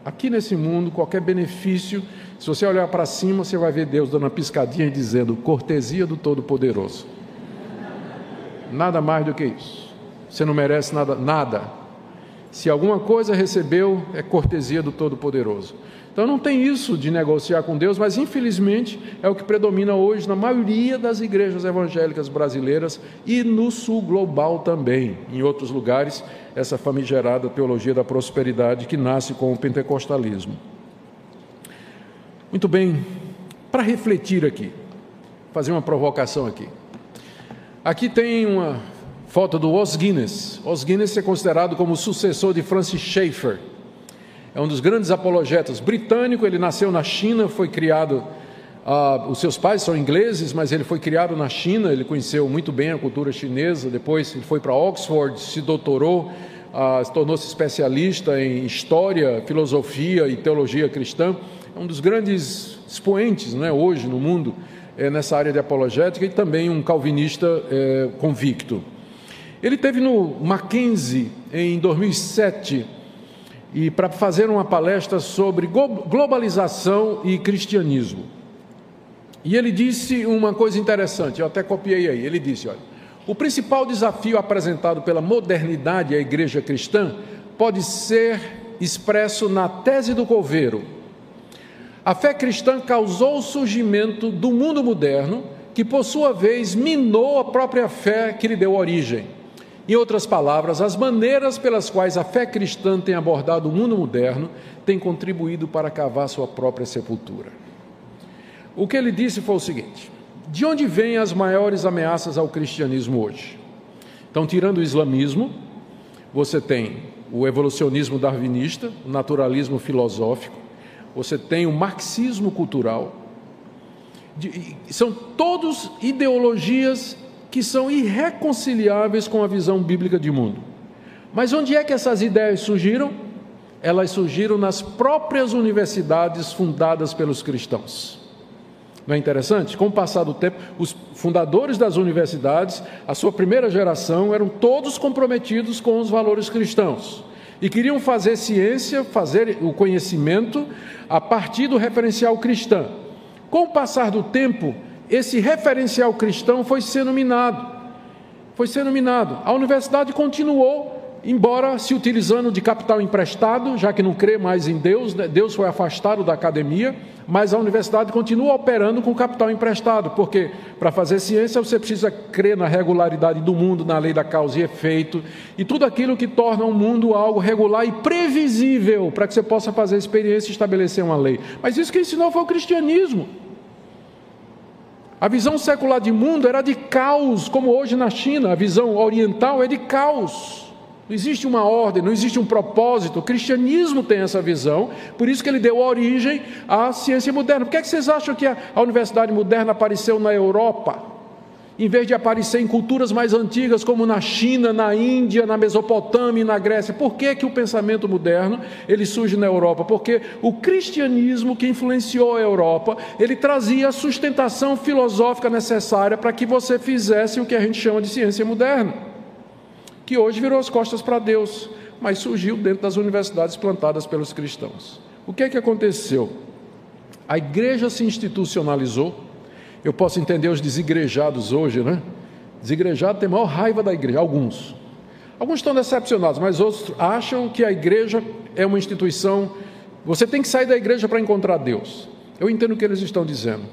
aqui nesse mundo, qualquer benefício, se você olhar para cima, você vai ver Deus dando uma piscadinha e dizendo: cortesia do Todo-Poderoso. Nada mais do que isso. Você não merece nada, nada. Se alguma coisa recebeu, é cortesia do Todo-Poderoso. Então não tem isso de negociar com Deus, mas infelizmente é o que predomina hoje na maioria das igrejas evangélicas brasileiras e no sul global também, em outros lugares, essa famigerada teologia da prosperidade que nasce com o pentecostalismo. Muito bem, para refletir aqui, fazer uma provocação aqui. Aqui tem uma foto do Os Guinness. Os Guinness é considerado como o sucessor de Francis Schaeffer é um dos grandes apologetas britânico. Ele nasceu na China, foi criado. Uh, os seus pais são ingleses, mas ele foi criado na China. Ele conheceu muito bem a cultura chinesa. Depois ele foi para Oxford, se doutorou, uh, tornou-se especialista em história, filosofia e teologia cristã. é um dos grandes expoentes né, hoje no mundo é, nessa área de apologética e também um calvinista é, convicto. Ele teve no Mackenzie em 2007 e para fazer uma palestra sobre globalização e cristianismo. E ele disse uma coisa interessante, eu até copiei aí. Ele disse: olha, o principal desafio apresentado pela modernidade à igreja cristã pode ser expresso na tese do coveiro. A fé cristã causou o surgimento do mundo moderno, que por sua vez minou a própria fé que lhe deu origem. Em outras palavras, as maneiras pelas quais a fé cristã tem abordado o mundo moderno têm contribuído para cavar sua própria sepultura. O que ele disse foi o seguinte: de onde vêm as maiores ameaças ao cristianismo hoje? Então, tirando o islamismo, você tem o evolucionismo darwinista, o naturalismo filosófico, você tem o marxismo cultural. são todos ideologias que são irreconciliáveis com a visão bíblica de mundo. Mas onde é que essas ideias surgiram? Elas surgiram nas próprias universidades fundadas pelos cristãos. Não é interessante? Com o passar do tempo, os fundadores das universidades, a sua primeira geração, eram todos comprometidos com os valores cristãos e queriam fazer ciência, fazer o conhecimento a partir do referencial cristão. Com o passar do tempo, esse referencial cristão foi sendo minado. Foi sendo minado. A universidade continuou embora se utilizando de capital emprestado, já que não crê mais em Deus, né? Deus foi afastado da academia, mas a universidade continua operando com capital emprestado, porque para fazer ciência você precisa crer na regularidade do mundo, na lei da causa e efeito, e tudo aquilo que torna o mundo algo regular e previsível, para que você possa fazer experiência e estabelecer uma lei. Mas isso que ensinou foi o cristianismo. A visão secular de mundo era de caos, como hoje na China, a visão oriental é de caos. Não existe uma ordem, não existe um propósito. O cristianismo tem essa visão, por isso que ele deu origem à ciência moderna. Por que, é que vocês acham que a, a universidade moderna apareceu na Europa? Em vez de aparecer em culturas mais antigas, como na China, na Índia, na Mesopotâmia e na Grécia. Por que, que o pensamento moderno ele surge na Europa? Porque o cristianismo que influenciou a Europa, ele trazia a sustentação filosófica necessária para que você fizesse o que a gente chama de ciência moderna que hoje virou as costas para Deus, mas surgiu dentro das universidades plantadas pelos cristãos. O que é que aconteceu? A igreja se institucionalizou. Eu posso entender os desigrejados hoje, né? Desigrejado tem maior raiva da igreja, alguns. Alguns estão decepcionados, mas outros acham que a igreja é uma instituição. Você tem que sair da igreja para encontrar Deus. Eu entendo o que eles estão dizendo.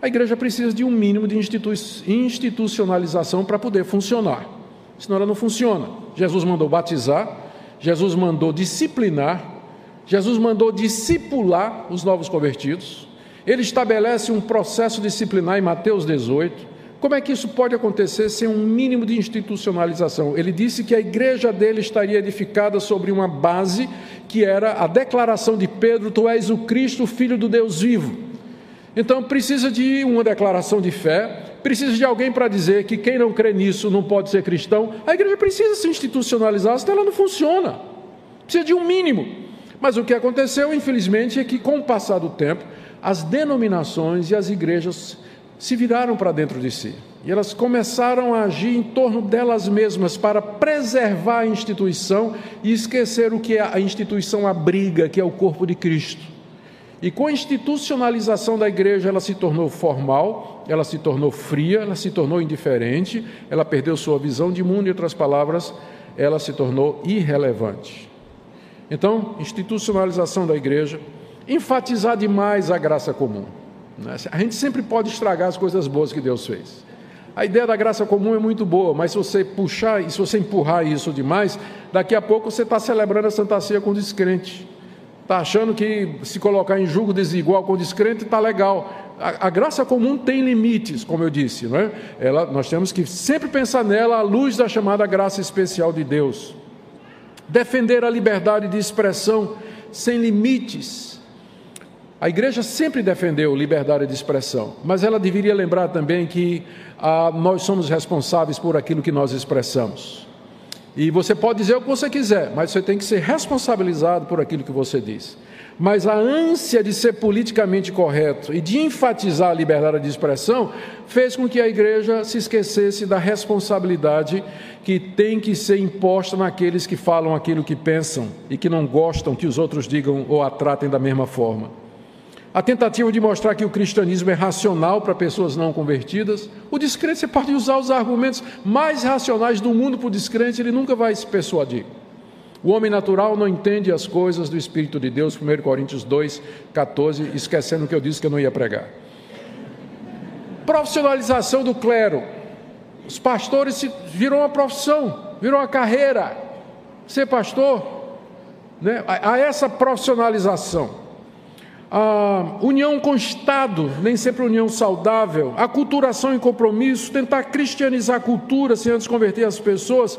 A igreja precisa de um mínimo de institucionalização para poder funcionar senão ela não funciona. Jesus mandou batizar, Jesus mandou disciplinar, Jesus mandou discipular os novos convertidos. Ele estabelece um processo disciplinar em Mateus 18. Como é que isso pode acontecer sem um mínimo de institucionalização? Ele disse que a igreja dele estaria edificada sobre uma base que era a declaração de Pedro: Tu és o Cristo, filho do Deus vivo. Então precisa de uma declaração de fé, precisa de alguém para dizer que quem não crê nisso não pode ser cristão. A igreja precisa se institucionalizar, senão ela não funciona. Precisa de um mínimo. Mas o que aconteceu, infelizmente, é que com o passar do tempo, as denominações e as igrejas se viraram para dentro de si. E elas começaram a agir em torno delas mesmas para preservar a instituição e esquecer o que a instituição abriga, que é o corpo de Cristo. E com a institucionalização da igreja, ela se tornou formal, ela se tornou fria, ela se tornou indiferente, ela perdeu sua visão de mundo, em outras palavras, ela se tornou irrelevante. Então, institucionalização da igreja, enfatizar demais a graça comum. Né? A gente sempre pode estragar as coisas boas que Deus fez. A ideia da graça comum é muito boa, mas se você puxar e se você empurrar isso demais, daqui a pouco você está celebrando a Santa Ceia com descrente. Está achando que se colocar em julgo desigual com descrente está legal. A, a, graça comum tem limites, como eu disse, não é? Ela, nós temos que sempre pensar nela à luz da chamada graça especial de Deus. Defender a liberdade de expressão sem limites. A igreja sempre defendeu liberdade de expressão, mas ela deveria lembrar também que ah, nós somos responsáveis por aquilo que nós expressamos. E você pode dizer o que você quiser, mas você tem que ser responsabilizado por aquilo que você diz. mas a ânsia de ser politicamente correto e de enfatizar a liberdade de expressão fez com que a igreja se esquecesse da responsabilidade que tem que ser imposta naqueles que falam aquilo que pensam e que não gostam que os outros digam ou a tratem da mesma forma. A tentativa de mostrar que o cristianismo é racional para pessoas não convertidas, o descrente, você pode usar os argumentos mais racionais do mundo para o descrente, ele nunca vai se persuadir. O homem natural não entende as coisas do Espírito de Deus, 1 Coríntios 2, 14, esquecendo que eu disse que eu não ia pregar. Profissionalização do clero. Os pastores virou uma profissão, virou uma carreira. Ser pastor, né? há essa profissionalização a união com o Estado, nem sempre união saudável, a culturação em compromisso, tentar cristianizar a cultura sem antes converter as pessoas.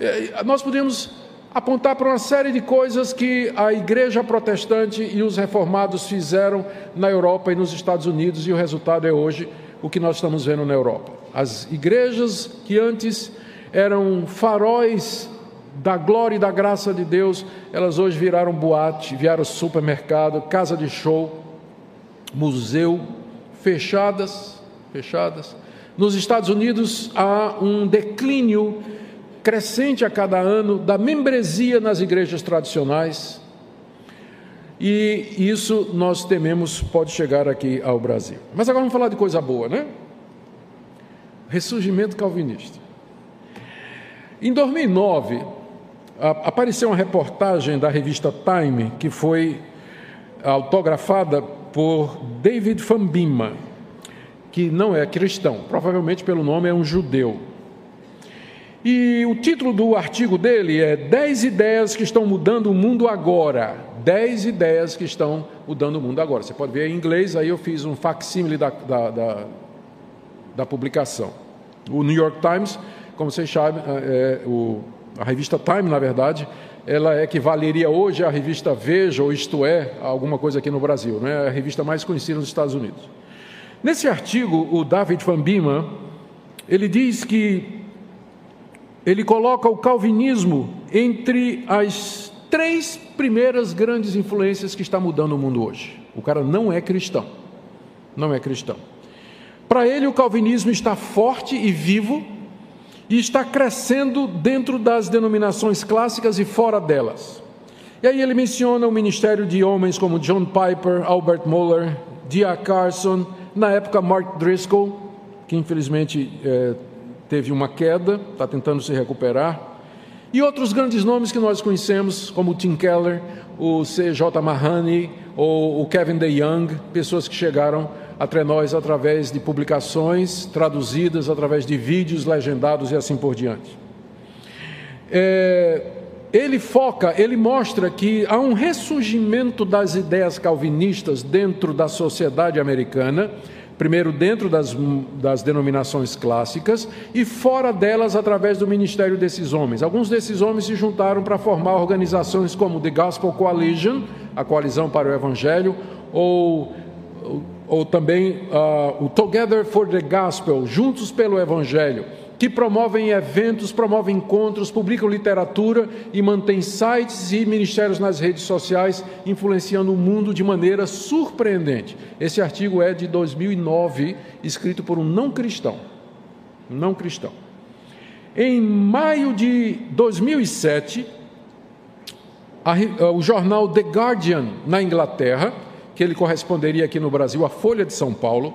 É, nós podemos apontar para uma série de coisas que a igreja protestante e os reformados fizeram na Europa e nos Estados Unidos, e o resultado é hoje o que nós estamos vendo na Europa. As igrejas que antes eram faróis da glória e da graça de Deus, elas hoje viraram boate, viraram supermercado, casa de show, museu, fechadas, fechadas. Nos Estados Unidos há um declínio crescente a cada ano da membresia nas igrejas tradicionais. E isso nós tememos pode chegar aqui ao Brasil. Mas agora vamos falar de coisa boa, né? Ressurgimento calvinista. Em 2009, apareceu uma reportagem da revista Time que foi autografada por David Fambima, que não é cristão, provavelmente pelo nome é um judeu. E o título do artigo dele é 10 ideias que estão mudando o mundo agora. 10 ideias que estão mudando o mundo agora. Você pode ver em inglês, aí eu fiz um facsímile da, da, da, da publicação. O New York Times, como vocês sabem, é, é o a revista Time, na verdade, ela equivaleria hoje à revista Veja ou Isto É, alguma coisa aqui no Brasil, não é a revista mais conhecida nos Estados Unidos. Nesse artigo, o David Van Bima, ele diz que ele coloca o calvinismo entre as três primeiras grandes influências que está mudando o mundo hoje. O cara não é cristão. Não é cristão. Para ele, o calvinismo está forte e vivo e está crescendo dentro das denominações clássicas e fora delas. E aí ele menciona o ministério de homens como John Piper, Albert Moeller, D.A. Carson, na época Mark Driscoll, que infelizmente é, teve uma queda, está tentando se recuperar, e outros grandes nomes que nós conhecemos, como Tim Keller, o C.J. Mahoney ou o Kevin DeYoung, pessoas que chegaram até nós através de publicações traduzidas, através de vídeos legendados e assim por diante. É, ele foca, ele mostra que há um ressurgimento das ideias calvinistas dentro da sociedade americana, primeiro dentro das, das denominações clássicas e fora delas através do ministério desses homens. Alguns desses homens se juntaram para formar organizações como The Gospel Coalition, a coalizão para o Evangelho, ou ou também uh, o Together for the Gospel, Juntos pelo Evangelho, que promovem eventos, promovem encontros, publicam literatura e mantêm sites e ministérios nas redes sociais, influenciando o mundo de maneira surpreendente. Esse artigo é de 2009, escrito por um não cristão. Não cristão. Em maio de 2007, a, o jornal The Guardian, na Inglaterra, que ele corresponderia aqui no Brasil à Folha de São Paulo,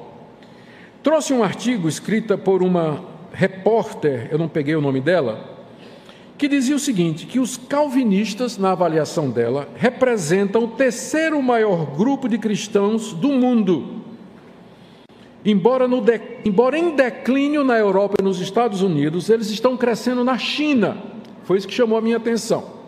trouxe um artigo escrito por uma repórter, eu não peguei o nome dela, que dizia o seguinte: que os calvinistas, na avaliação dela, representam o terceiro maior grupo de cristãos do mundo. Embora, no de, embora em declínio na Europa e nos Estados Unidos, eles estão crescendo na China. Foi isso que chamou a minha atenção.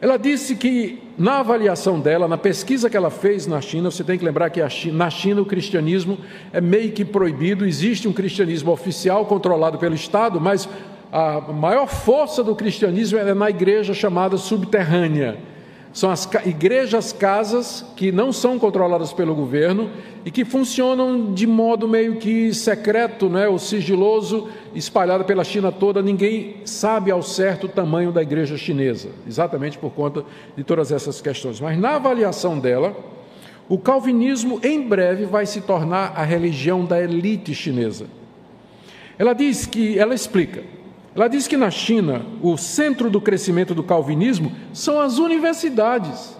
Ela disse que, na avaliação dela, na pesquisa que ela fez na China, você tem que lembrar que China, na China o cristianismo é meio que proibido, existe um cristianismo oficial controlado pelo Estado, mas a maior força do cristianismo é na igreja chamada subterrânea. São as igrejas casas que não são controladas pelo governo e que funcionam de modo meio que secreto, né, ou sigiloso, espalhado pela China toda. Ninguém sabe ao certo o tamanho da igreja chinesa, exatamente por conta de todas essas questões. Mas na avaliação dela, o calvinismo em breve vai se tornar a religião da elite chinesa. Ela diz que, ela explica, ela diz que na China, o centro do crescimento do calvinismo são as universidades,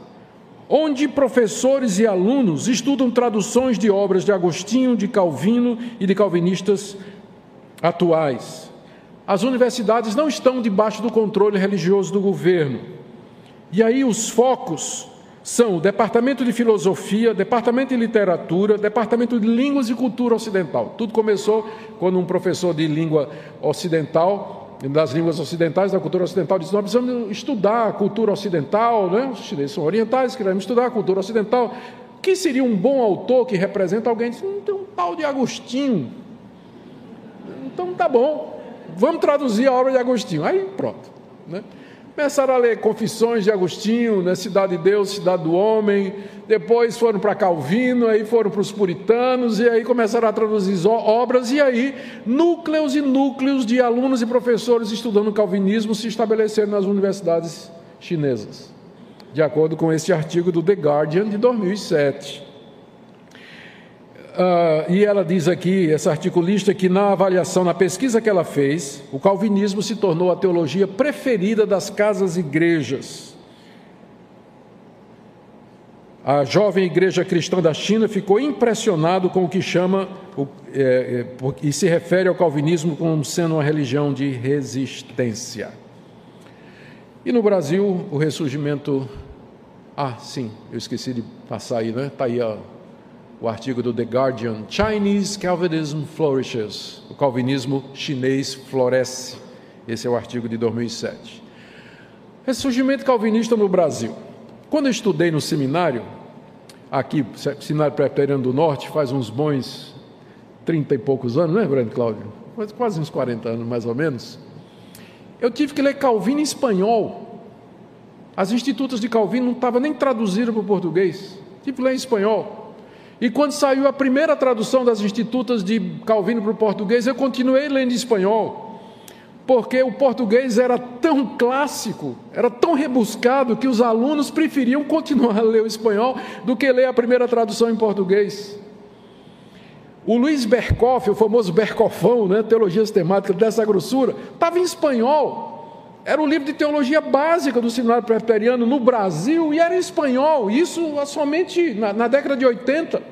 onde professores e alunos estudam traduções de obras de Agostinho, de Calvino e de calvinistas atuais. As universidades não estão debaixo do controle religioso do governo. E aí os focos são o Departamento de Filosofia, Departamento de Literatura, Departamento de Línguas e Cultura Ocidental. Tudo começou quando um professor de língua ocidental das línguas ocidentais, da cultura ocidental, diz: nós precisamos estudar a cultura ocidental, né? os chineses são orientais, queremos estudar a cultura ocidental. Quem seria um bom autor que representa alguém? Diz, não tem um tal de Agostinho. Então tá bom, vamos traduzir a obra de Agostinho. Aí pronto. Né? Começaram a ler Confissões de Agostinho, né? Cidade de Deus, Cidade do Homem. Depois foram para Calvino, aí foram para os puritanos, e aí começaram a traduzir obras, e aí núcleos e núcleos de alunos e professores estudando calvinismo se estabeleceram nas universidades chinesas, de acordo com esse artigo do The Guardian de 2007. Uh, e ela diz aqui, essa articulista, que na avaliação, na pesquisa que ela fez, o calvinismo se tornou a teologia preferida das casas-igrejas. A jovem igreja cristã da China ficou impressionado com o que chama é, é, e se refere ao calvinismo como sendo uma religião de resistência. E no Brasil, o ressurgimento. Ah, sim, eu esqueci de passar aí, né? Está aí a o artigo do The Guardian, Chinese Calvinism Flourishes, o calvinismo chinês floresce. Esse é o artigo de 2007. Ressurgimento calvinista no Brasil. Quando eu estudei no seminário, aqui, Seminário Presbiteriano do Norte, faz uns bons trinta e poucos anos, não é, Brando Cláudio? Quase uns 40 anos, mais ou menos. Eu tive que ler Calvino em espanhol. As institutas de Calvino não estavam nem traduzidas para o português. Tive que ler em espanhol. E quando saiu a primeira tradução das Institutas de Calvino para o português, eu continuei lendo em espanhol, porque o português era tão clássico, era tão rebuscado, que os alunos preferiam continuar a ler o espanhol do que ler a primeira tradução em português. O Luiz Berkoff, o famoso Berkoffão, né, Teologia Sistemática dessa grossura, estava em espanhol. Era um livro de teologia básica do seminário presbiteriano no Brasil e era em espanhol, isso somente na, na década de 80.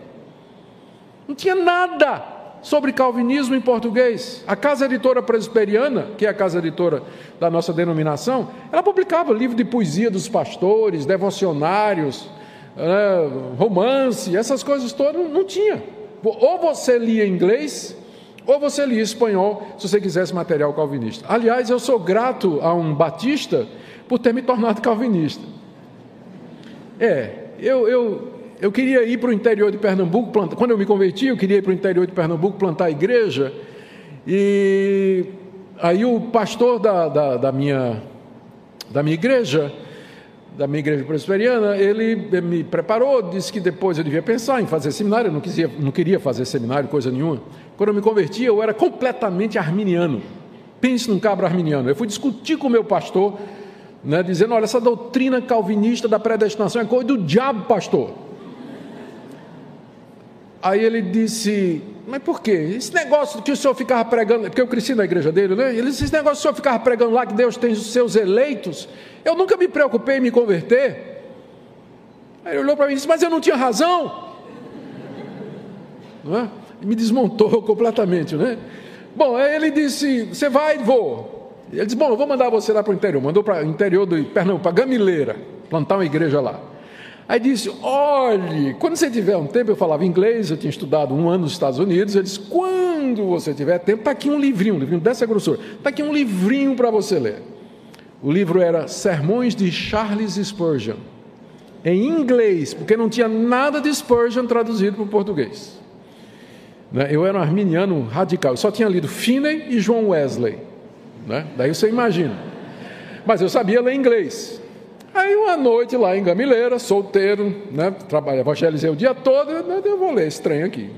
Não tinha nada sobre calvinismo em português. A casa editora presbiteriana, que é a casa editora da nossa denominação, ela publicava livro de poesia dos pastores, devocionários, é, romance, essas coisas todas, não tinha. Ou você lia inglês, ou você lia espanhol se você quisesse material calvinista. Aliás, eu sou grato a um batista por ter me tornado calvinista. É, eu, eu, eu queria ir para o interior de Pernambuco, plantar, quando eu me converti, eu queria ir para o interior de Pernambuco plantar a igreja, e aí o pastor da, da, da minha, da minha igreja, da minha igreja presbiteriana, ele me preparou, disse que depois eu devia pensar em fazer seminário, eu não, quisia, não queria fazer seminário, coisa nenhuma. Quando eu me converti, eu era completamente arminiano. Pense num cabra arminiano. Eu fui discutir com o meu pastor, né, dizendo: olha, essa doutrina calvinista da predestinação é coisa do diabo, pastor. Aí ele disse: Mas por quê? Esse negócio que o senhor ficava pregando, porque eu cresci na igreja dele, né? Esse negócio que o senhor ficava pregando lá que Deus tem os seus eleitos, eu nunca me preocupei em me converter. Aí ele olhou para mim e disse: Mas eu não tinha razão. Não é? me desmontou completamente, né? Bom, aí ele disse: Você vai? Vou. Ele disse: Bom, eu vou mandar você lá para o interior. Mandou para o interior do Pernambuco, para Gamileira, plantar uma igreja lá. Aí disse: Olhe, quando você tiver um tempo, eu falava inglês, eu tinha estudado um ano nos Estados Unidos. Ele disse: Quando você tiver tempo, está aqui um livrinho, um livrinho dessa grossura, está aqui um livrinho para você ler. O livro era Sermões de Charles Spurgeon, em inglês, porque não tinha nada de Spurgeon traduzido para o português. Né? Eu era um arminiano radical, eu só tinha lido Finney e João Wesley. Né? Daí você imagina. Mas eu sabia ler inglês. Aí uma noite lá em Gamileira, solteiro, né, trabalho, evangelizei o dia todo, eu vou ler trem aqui.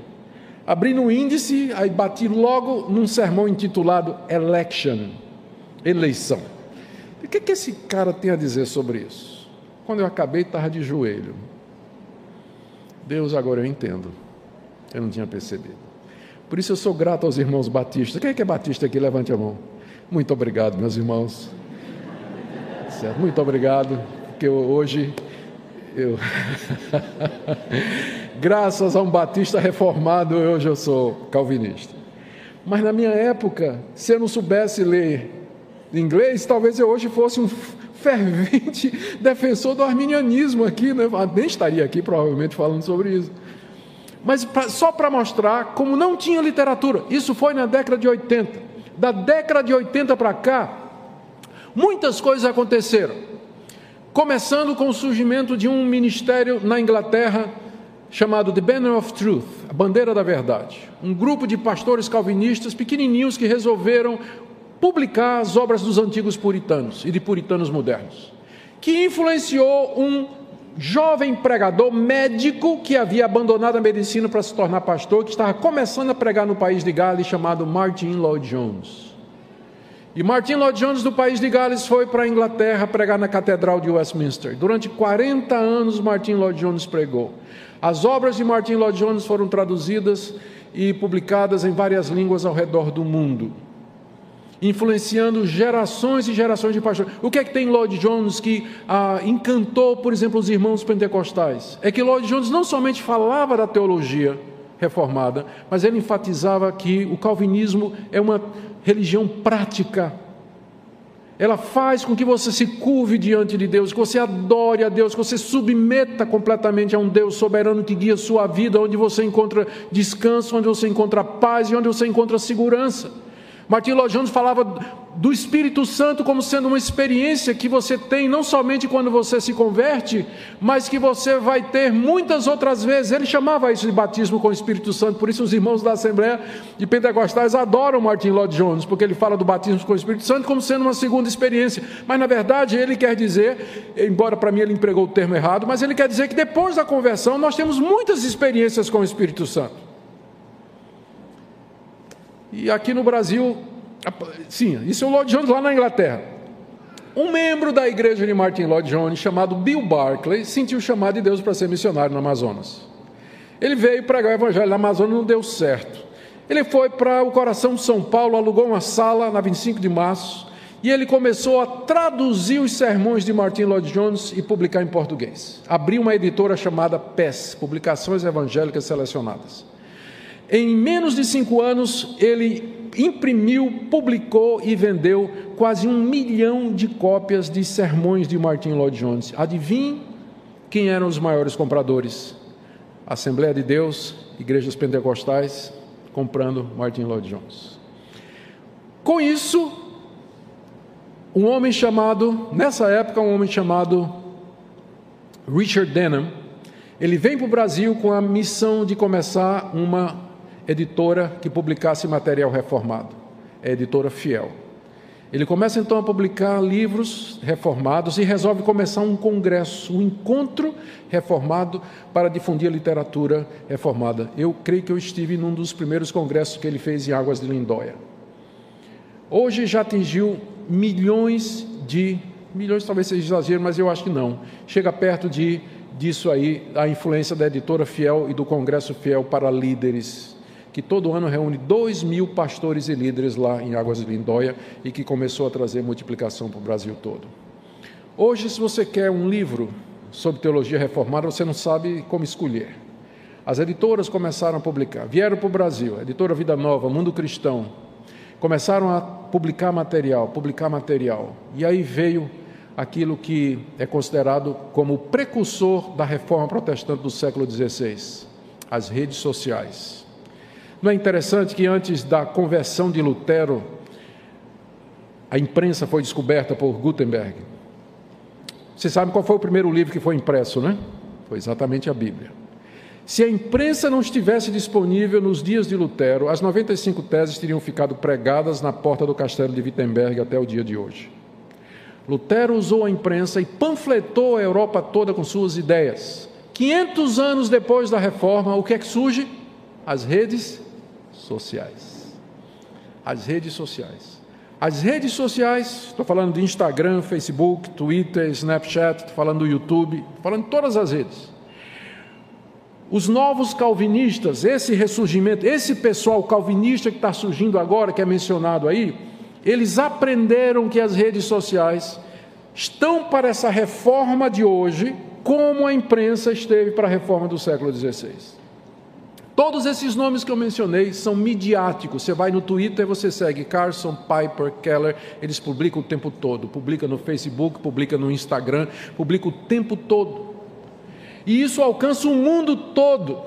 Abri no índice, aí bati logo num sermão intitulado Election, eleição. O que, que esse cara tem a dizer sobre isso? Quando eu acabei, estava de joelho. Deus, agora eu entendo. Eu não tinha percebido. Por isso eu sou grato aos irmãos batistas. Quem é que é batista aqui? Levante a mão. Muito obrigado, meus irmãos. Certo? Muito obrigado, porque hoje eu graças a um batista reformado, hoje eu sou calvinista. Mas na minha época, se eu não soubesse ler inglês, talvez eu hoje fosse um fervente defensor do arminianismo aqui, né? Nem estaria aqui provavelmente falando sobre isso. Mas pra, só para mostrar como não tinha literatura, isso foi na década de 80. Da década de 80 para cá, muitas coisas aconteceram. Começando com o surgimento de um ministério na Inglaterra chamado The Banner of Truth, a bandeira da verdade. Um grupo de pastores calvinistas pequenininhos que resolveram publicar as obras dos antigos puritanos e de puritanos modernos, que influenciou um jovem pregador médico que havia abandonado a medicina para se tornar pastor, que estava começando a pregar no país de Gales, chamado Martin Lloyd Jones. E Martin Lloyd Jones, do país de Gales, foi para a Inglaterra pregar na Catedral de Westminster. Durante 40 anos, Martin Lloyd Jones pregou. As obras de Martin Lloyd Jones foram traduzidas e publicadas em várias línguas ao redor do mundo influenciando gerações e gerações de pastores. O que é que tem Lloyd Jones que ah, encantou, por exemplo, os irmãos pentecostais? É que Lloyd Jones não somente falava da teologia reformada, mas ele enfatizava que o calvinismo é uma religião prática. Ela faz com que você se curve diante de Deus, que você adore a Deus, que você submeta completamente a um Deus soberano que guia a sua vida, onde você encontra descanso, onde você encontra paz e onde você encontra segurança. Martin Lloyd Jones falava do Espírito Santo como sendo uma experiência que você tem não somente quando você se converte, mas que você vai ter muitas outras vezes. Ele chamava isso de batismo com o Espírito Santo, por isso os irmãos da Assembleia de Pentecostais adoram Martin Lloyd Jones, porque ele fala do batismo com o Espírito Santo como sendo uma segunda experiência. Mas na verdade ele quer dizer, embora para mim ele empregou o termo errado, mas ele quer dizer que depois da conversão nós temos muitas experiências com o Espírito Santo. E aqui no Brasil, sim, isso é o Lloyd Jones lá na Inglaterra. Um membro da igreja de Martin Lloyd Jones, chamado Bill Barclay, sentiu chamado de Deus para ser missionário no Amazonas. Ele veio pregar o evangelho Amazônia não deu certo. Ele foi para o coração de São Paulo, alugou uma sala na 25 de março e ele começou a traduzir os sermões de Martin Lloyd Jones e publicar em português. Abriu uma editora chamada PES, Publicações Evangélicas Selecionadas. Em menos de cinco anos, ele imprimiu, publicou e vendeu quase um milhão de cópias de sermões de Martin Lloyd Jones. Adivinhe quem eram os maiores compradores? Assembleia de Deus, igrejas pentecostais, comprando Martin Lloyd Jones. Com isso, um homem chamado, nessa época, um homem chamado Richard Denham, ele vem para o Brasil com a missão de começar uma editora que publicasse material reformado. É editora Fiel. Ele começa então a publicar livros reformados e resolve começar um congresso, um encontro reformado para difundir a literatura reformada. Eu creio que eu estive num dos primeiros congressos que ele fez em Águas de Lindóia. Hoje já atingiu milhões de milhões talvez seja exagero, mas eu acho que não. Chega perto de disso aí a influência da editora Fiel e do Congresso Fiel para líderes que todo ano reúne dois mil pastores e líderes lá em Águas de Lindóia e que começou a trazer multiplicação para o Brasil todo. Hoje, se você quer um livro sobre teologia reformada, você não sabe como escolher. As editoras começaram a publicar, vieram para o Brasil, editora Vida Nova, Mundo Cristão, começaram a publicar material, publicar material. E aí veio aquilo que é considerado como o precursor da reforma protestante do século XVI, as redes sociais. Não é interessante que antes da conversão de Lutero, a imprensa foi descoberta por Gutenberg? Você sabe qual foi o primeiro livro que foi impresso, né? Foi exatamente a Bíblia. Se a imprensa não estivesse disponível nos dias de Lutero, as 95 teses teriam ficado pregadas na porta do castelo de Wittenberg até o dia de hoje. Lutero usou a imprensa e panfletou a Europa toda com suas ideias. 500 anos depois da reforma, o que é que surge? As redes sociais. As redes sociais. As redes sociais, estou falando de Instagram, Facebook, Twitter, Snapchat, estou falando do YouTube, falando de todas as redes. Os novos calvinistas, esse ressurgimento, esse pessoal calvinista que está surgindo agora, que é mencionado aí, eles aprenderam que as redes sociais estão para essa reforma de hoje, como a imprensa esteve para a reforma do século XVI. Todos esses nomes que eu mencionei são midiáticos. Você vai no Twitter, você segue Carson, Piper, Keller, eles publicam o tempo todo. Publica no Facebook, publica no Instagram, publica o tempo todo. E isso alcança o mundo todo.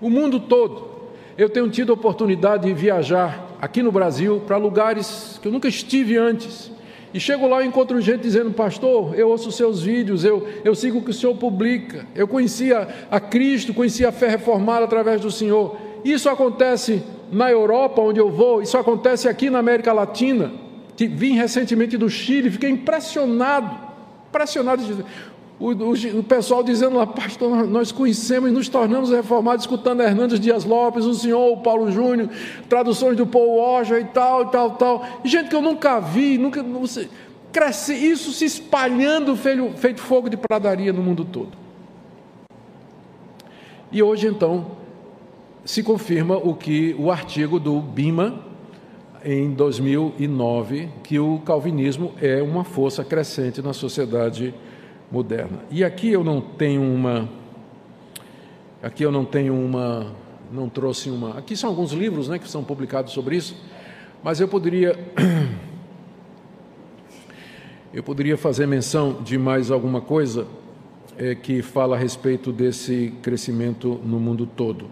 O mundo todo. Eu tenho tido a oportunidade de viajar aqui no Brasil para lugares que eu nunca estive antes. E chego lá e encontro gente dizendo, pastor, eu ouço seus vídeos, eu, eu sigo o que o senhor publica, eu conhecia a Cristo, conhecia a fé reformada através do Senhor. Isso acontece na Europa, onde eu vou, isso acontece aqui na América Latina. Vim recentemente do Chile, fiquei impressionado, impressionado. O, o, o, pessoal dizendo lá, pastor, nós conhecemos e nos tornamos reformados escutando Hernandes Dias Lopes, o senhor, o Paulo Júnior, traduções do Paul Washer e tal, e tal, tal. Gente que eu nunca vi, nunca. cresce, isso se espalhando feito, feito fogo de pradaria no mundo todo. E hoje, então, se confirma o que o artigo do Bima, em 2009, que o calvinismo é uma força crescente na sociedade moderna. E aqui eu não tenho uma aqui eu não tenho uma não trouxe uma. Aqui são alguns livros, né, que são publicados sobre isso, mas eu poderia eu poderia fazer menção de mais alguma coisa é, que fala a respeito desse crescimento no mundo todo.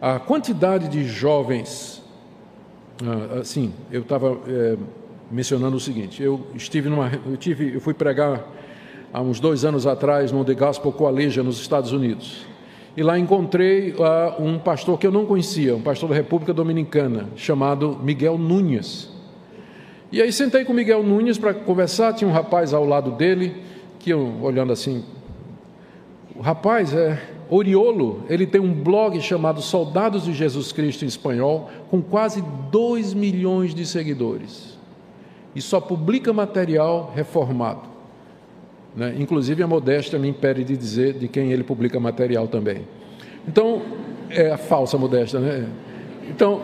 A quantidade de jovens, ah, assim, eu estava é, mencionando o seguinte: eu estive numa, eu tive, eu fui pregar há uns dois anos atrás no The Gospel Coalition nos Estados Unidos. E lá encontrei uh, um pastor que eu não conhecia, um pastor da República Dominicana, chamado Miguel Nunes. E aí sentei com Miguel Nunes para conversar, tinha um rapaz ao lado dele, que eu, olhando assim, o rapaz é Oriolo, ele tem um blog chamado Soldados de Jesus Cristo em espanhol, com quase 2 milhões de seguidores. E só publica material reformado. Né? Inclusive, a modéstia me impede de dizer de quem ele publica material também. Então, é a falsa modéstia, né? Então,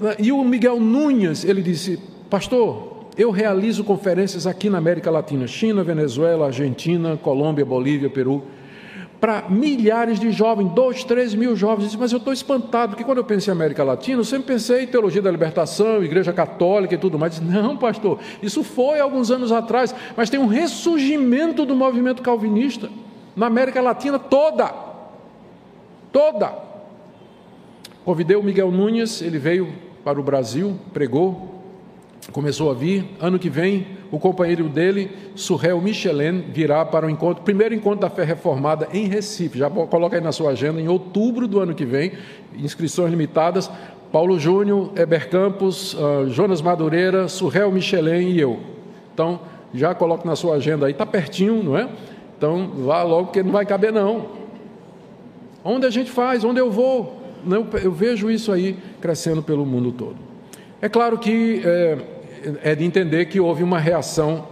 né? e o Miguel Nunes, ele disse, pastor, eu realizo conferências aqui na América Latina, China, Venezuela, Argentina, Colômbia, Bolívia, Peru para milhares de jovens, dois, três mil jovens. Disse, mas eu estou espantado, porque quando eu pensei em América Latina, eu sempre pensei em teologia da libertação, igreja católica e tudo mais. Disse, não, pastor, isso foi alguns anos atrás, mas tem um ressurgimento do movimento calvinista na América Latina toda. Toda. Convidei o Miguel Nunes, ele veio para o Brasil, pregou, começou a vir. Ano que vem, o companheiro dele, Surrel Michelin, virá para o encontro, primeiro encontro da fé reformada em Recife. Já coloca aí na sua agenda, em outubro do ano que vem, inscrições limitadas. Paulo Júnior, Eber Campos, uh, Jonas Madureira, Surrel Michelin e eu. Então, já coloca na sua agenda aí, está pertinho, não é? Então, vá logo, porque não vai caber não. Onde a gente faz, onde eu vou, eu, eu vejo isso aí crescendo pelo mundo todo. É claro que é, é de entender que houve uma reação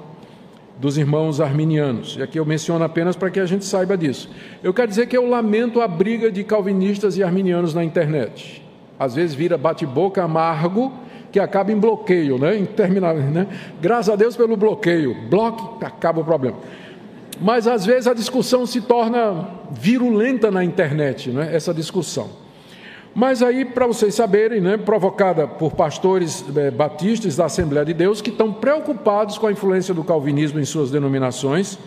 dos irmãos arminianos. E aqui eu menciono apenas para que a gente saiba disso. Eu quero dizer que eu lamento a briga de calvinistas e arminianos na internet. Às vezes vira bate-boca amargo que acaba em bloqueio, né? Interminável, né? Graças a Deus pelo bloqueio. Bloque, acaba o problema. Mas às vezes a discussão se torna virulenta na internet, né? Essa discussão. Mas aí, para vocês saberem, né, provocada por pastores é, batistas da Assembleia de Deus que estão preocupados com a influência do calvinismo em suas denominações.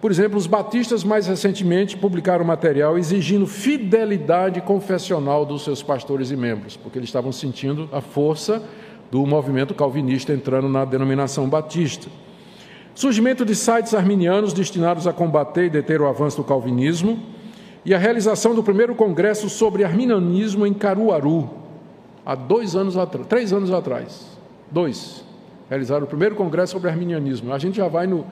Por exemplo, os batistas mais recentemente publicaram material exigindo fidelidade confessional dos seus pastores e membros, porque eles estavam sentindo a força do movimento calvinista entrando na denominação batista. Surgimento de sites arminianos destinados a combater e deter o avanço do calvinismo e a realização do primeiro congresso sobre arminianismo em Caruaru, há dois anos atrás, três anos atrás, dois, Realizaram o primeiro congresso sobre arminianismo. A gente já vai no,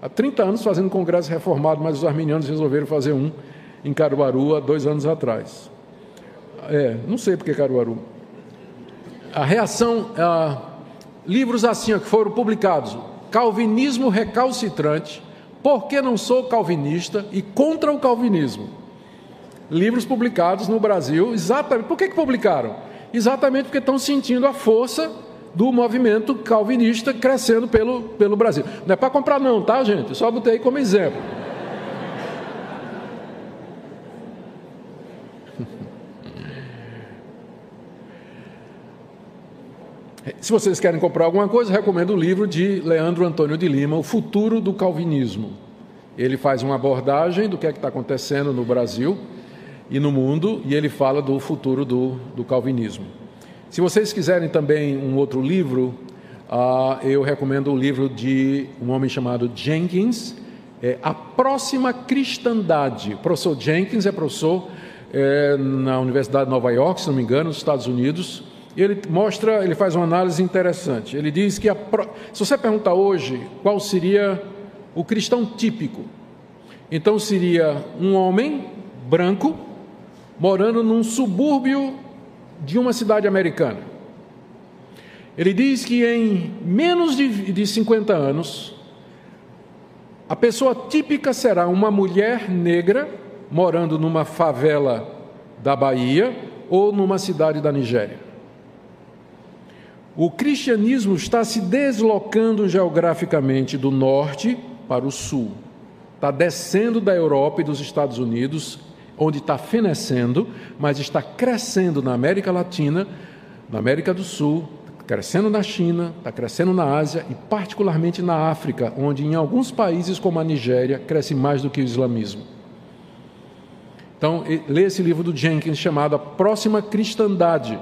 há 30 anos fazendo congresso reformado, mas os arminianos resolveram fazer um em Caruaru há dois anos atrás. É, não sei porque Caruaru. A reação, a, livros assim ó, que foram publicados: Calvinismo recalcitrante, Por que não sou calvinista e contra o calvinismo. Livros publicados no Brasil, exatamente. Por que, que publicaram? Exatamente porque estão sentindo a força do movimento calvinista crescendo pelo, pelo Brasil. Não é para comprar, não, tá, gente? Só botei como exemplo. Se vocês querem comprar alguma coisa, recomendo o livro de Leandro Antônio de Lima, O Futuro do Calvinismo. Ele faz uma abordagem do que é que está acontecendo no Brasil e no mundo, e ele fala do futuro do, do calvinismo. Se vocês quiserem também um outro livro, uh, eu recomendo o livro de um homem chamado Jenkins, é A Próxima Cristandade. O professor Jenkins é professor é, na Universidade de Nova York, se não me engano, nos Estados Unidos. Ele mostra, ele faz uma análise interessante. Ele diz que a, se você perguntar hoje qual seria o cristão típico, então seria um homem branco, morando num subúrbio de uma cidade americana. Ele diz que em menos de, de 50 anos, a pessoa típica será uma mulher negra morando numa favela da Bahia ou numa cidade da Nigéria. O cristianismo está se deslocando geograficamente do norte para o sul. Está descendo da Europa e dos Estados Unidos onde está fenecendo, mas está crescendo na América Latina, na América do Sul, crescendo na China, está crescendo na Ásia e particularmente na África, onde em alguns países como a Nigéria cresce mais do que o islamismo. Então, lê esse livro do Jenkins chamado A Próxima Cristandade,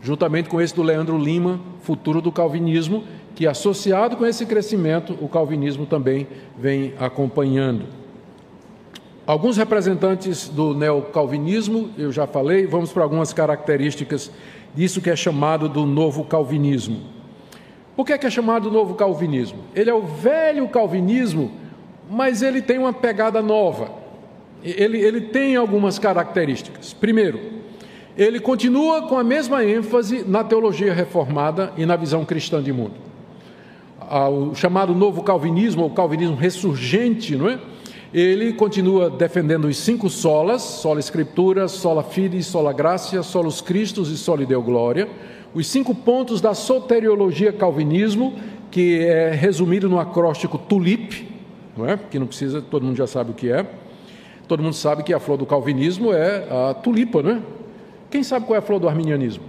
juntamente com esse do Leandro Lima, Futuro do Calvinismo, que associado com esse crescimento, o calvinismo também vem acompanhando. Alguns representantes do neocalvinismo, eu já falei, vamos para algumas características disso que é chamado do novo calvinismo. Por que é, que é chamado novo calvinismo? Ele é o velho calvinismo, mas ele tem uma pegada nova. Ele, ele tem algumas características. Primeiro, ele continua com a mesma ênfase na teologia reformada e na visão cristã de mundo. Ah, o chamado novo calvinismo, ou calvinismo ressurgente, não é? Ele continua defendendo os cinco solas, sola escritura, sola fide, sola gracia, solos Cristos e soli deu glória, os cinco pontos da soteriologia calvinismo, que é resumido no acróstico TULIP, não é? que não precisa, todo mundo já sabe o que é. Todo mundo sabe que a flor do calvinismo é a tulipa, não é? Quem sabe qual é a flor do arminianismo?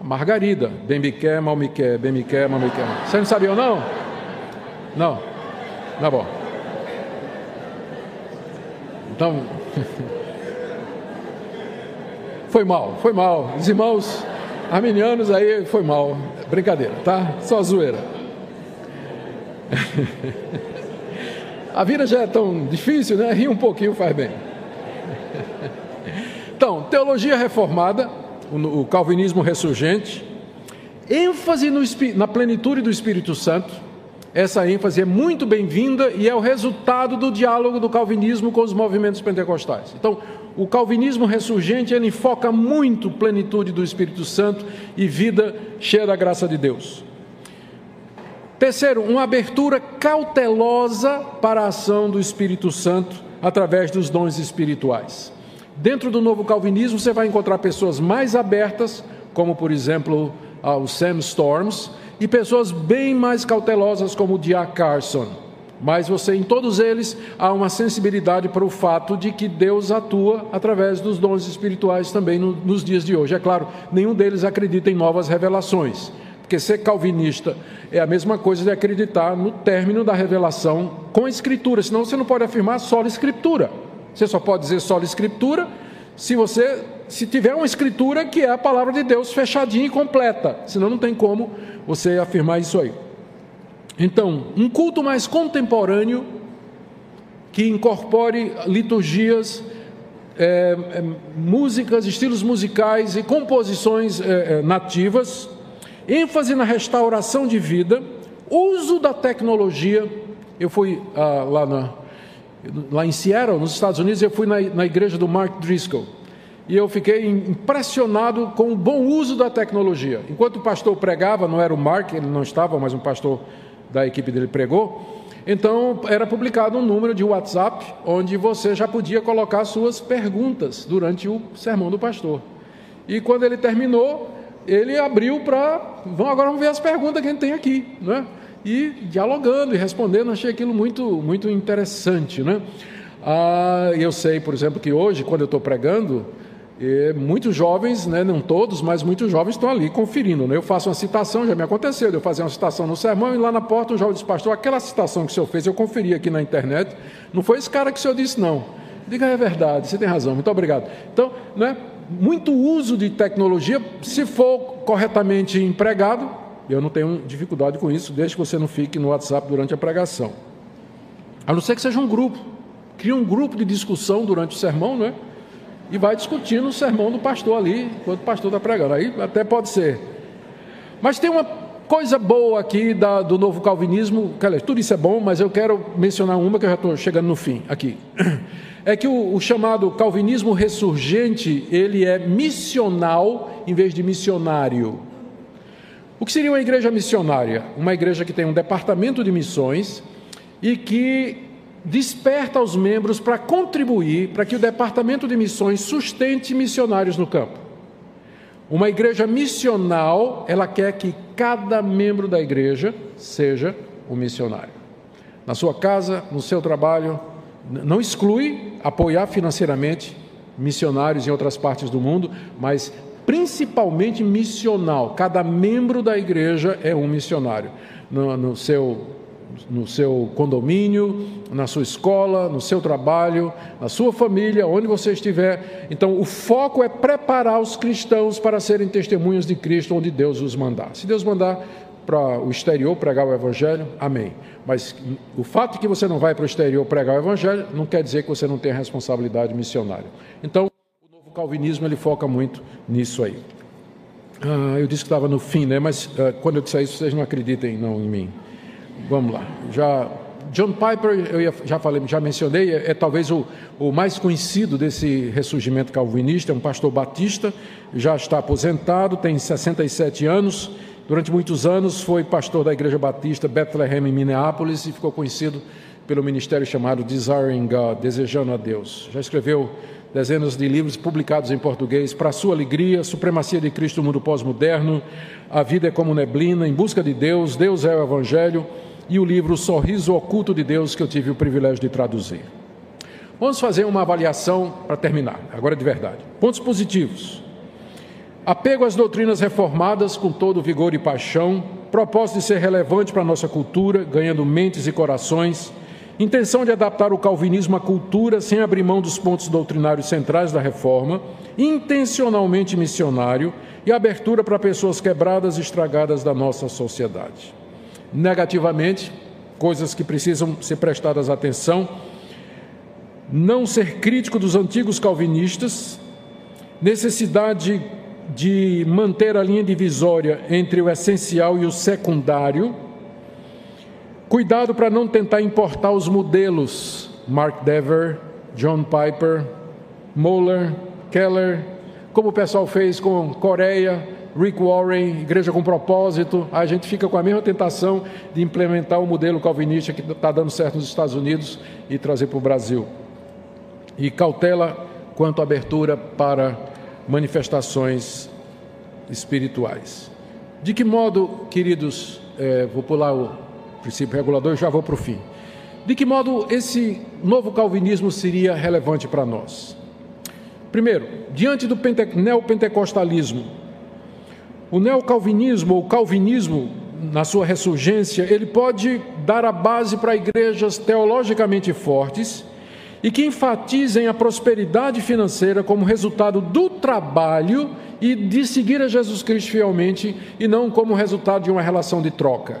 A margarida, bem me quer, mal me quer, bem me quer, mal me quer. Você não sabia ou não? Não. Tá bom. Então, foi mal, foi mal. Os irmãos arminianos aí foi mal. Brincadeira, tá? Só zoeira. A vida já é tão difícil, né? Rir um pouquinho faz bem. Então, teologia reformada, o calvinismo ressurgente, ênfase no, na plenitude do Espírito Santo, essa ênfase é muito bem-vinda e é o resultado do diálogo do calvinismo com os movimentos pentecostais. Então, o calvinismo ressurgente ele foca muito plenitude do Espírito Santo e vida cheia da graça de Deus. Terceiro, uma abertura cautelosa para a ação do Espírito Santo através dos dons espirituais. Dentro do novo calvinismo, você vai encontrar pessoas mais abertas, como por exemplo o Sam Storms, e pessoas bem mais cautelosas como o Dia Carson. Mas você, em todos eles, há uma sensibilidade para o fato de que Deus atua através dos dons espirituais também no, nos dias de hoje. É claro, nenhum deles acredita em novas revelações, porque ser calvinista é a mesma coisa de acreditar no término da revelação com a Escritura, senão você não pode afirmar só a Escritura. Você só pode dizer só a Escritura se você se tiver uma Escritura que é a palavra de Deus fechadinha e completa, senão não tem como você afirmar isso aí. Então, um culto mais contemporâneo, que incorpore liturgias, é, é, músicas, estilos musicais e composições é, é nativas, ênfase na restauração de vida, uso da tecnologia. Eu fui ah, lá, na, lá em Seattle, nos Estados Unidos, eu fui na, na igreja do Mark Driscoll. E eu fiquei impressionado com o bom uso da tecnologia. Enquanto o pastor pregava, não era o Mark, ele não estava, mas um pastor da equipe dele pregou. Então, era publicado um número de WhatsApp onde você já podia colocar suas perguntas durante o sermão do pastor. E quando ele terminou, ele abriu para. Vamos, agora vamos ver as perguntas que a gente tem aqui. Né? E dialogando e respondendo, achei aquilo muito, muito interessante. Né? Ah, eu sei, por exemplo, que hoje, quando eu estou pregando, e muitos jovens, né, não todos, mas muitos jovens estão ali conferindo. Né? Eu faço uma citação, já me aconteceu, eu fazer uma citação no sermão e lá na porta um jovem diz, pastor, aquela citação que o senhor fez, eu conferi aqui na internet, não foi esse cara que o senhor disse, não. Diga, é verdade, você tem razão, muito obrigado. Então, né, muito uso de tecnologia, se for corretamente empregado, eu não tenho dificuldade com isso, desde que você não fique no WhatsApp durante a pregação. A não ser que seja um grupo. Cria um grupo de discussão durante o sermão, não é? E vai discutindo o sermão do pastor ali, enquanto o pastor está pregando. Aí até pode ser. Mas tem uma coisa boa aqui da, do novo calvinismo, tudo isso é bom, mas eu quero mencionar uma que eu já estou chegando no fim aqui. É que o, o chamado calvinismo ressurgente, ele é missional em vez de missionário. O que seria uma igreja missionária? Uma igreja que tem um departamento de missões e que desperta os membros para contribuir para que o Departamento de Missões sustente missionários no campo. Uma igreja missional, ela quer que cada membro da igreja seja um missionário. Na sua casa, no seu trabalho, não exclui apoiar financeiramente missionários em outras partes do mundo, mas principalmente missional. Cada membro da igreja é um missionário. No, no seu no seu condomínio, na sua escola, no seu trabalho, na sua família, onde você estiver. Então, o foco é preparar os cristãos para serem testemunhas de Cristo onde Deus os mandar. Se Deus mandar para o exterior pregar o Evangelho, amém. Mas o fato de que você não vai para o exterior pregar o Evangelho não quer dizer que você não tem responsabilidade missionária. Então, o novo calvinismo ele foca muito nisso aí. Ah, eu disse que estava no fim, né? mas ah, quando eu disser isso, vocês não acreditem não em mim. Vamos lá. Já John Piper, eu já falei, já mencionei, é, é talvez o, o, mais conhecido desse ressurgimento calvinista, é um pastor batista, já está aposentado, tem 67 anos. Durante muitos anos foi pastor da Igreja Batista Bethlehem em Minneapolis e ficou conhecido pelo ministério chamado Desiring God, Desejando a Deus. Já escreveu dezenas de livros publicados em português, Para Sua Alegria, Supremacia de Cristo no Mundo Pós-Moderno, A Vida é como Neblina, Em Busca de Deus, Deus é o Evangelho, e o livro Sorriso Oculto de Deus, que eu tive o privilégio de traduzir. Vamos fazer uma avaliação para terminar, agora de verdade. Pontos positivos: apego às doutrinas reformadas com todo vigor e paixão, propósito de ser relevante para a nossa cultura, ganhando mentes e corações, intenção de adaptar o calvinismo à cultura sem abrir mão dos pontos doutrinários centrais da reforma, intencionalmente missionário e abertura para pessoas quebradas e estragadas da nossa sociedade negativamente, coisas que precisam ser prestadas atenção. Não ser crítico dos antigos calvinistas, necessidade de manter a linha divisória entre o essencial e o secundário. Cuidado para não tentar importar os modelos Mark Dever, John Piper, Moeller, Keller, como o pessoal fez com Coreia, Rick Warren, Igreja com Propósito, a gente fica com a mesma tentação de implementar o modelo calvinista que está dando certo nos Estados Unidos e trazer para o Brasil. E cautela quanto à abertura para manifestações espirituais. De que modo, queridos, é, vou pular o princípio regulador e já vou para o fim. De que modo esse novo calvinismo seria relevante para nós? Primeiro, diante do neopentecostalismo, o neocalvinismo ou calvinismo, na sua ressurgência, ele pode dar a base para igrejas teologicamente fortes e que enfatizem a prosperidade financeira como resultado do trabalho e de seguir a Jesus Cristo fielmente e não como resultado de uma relação de troca.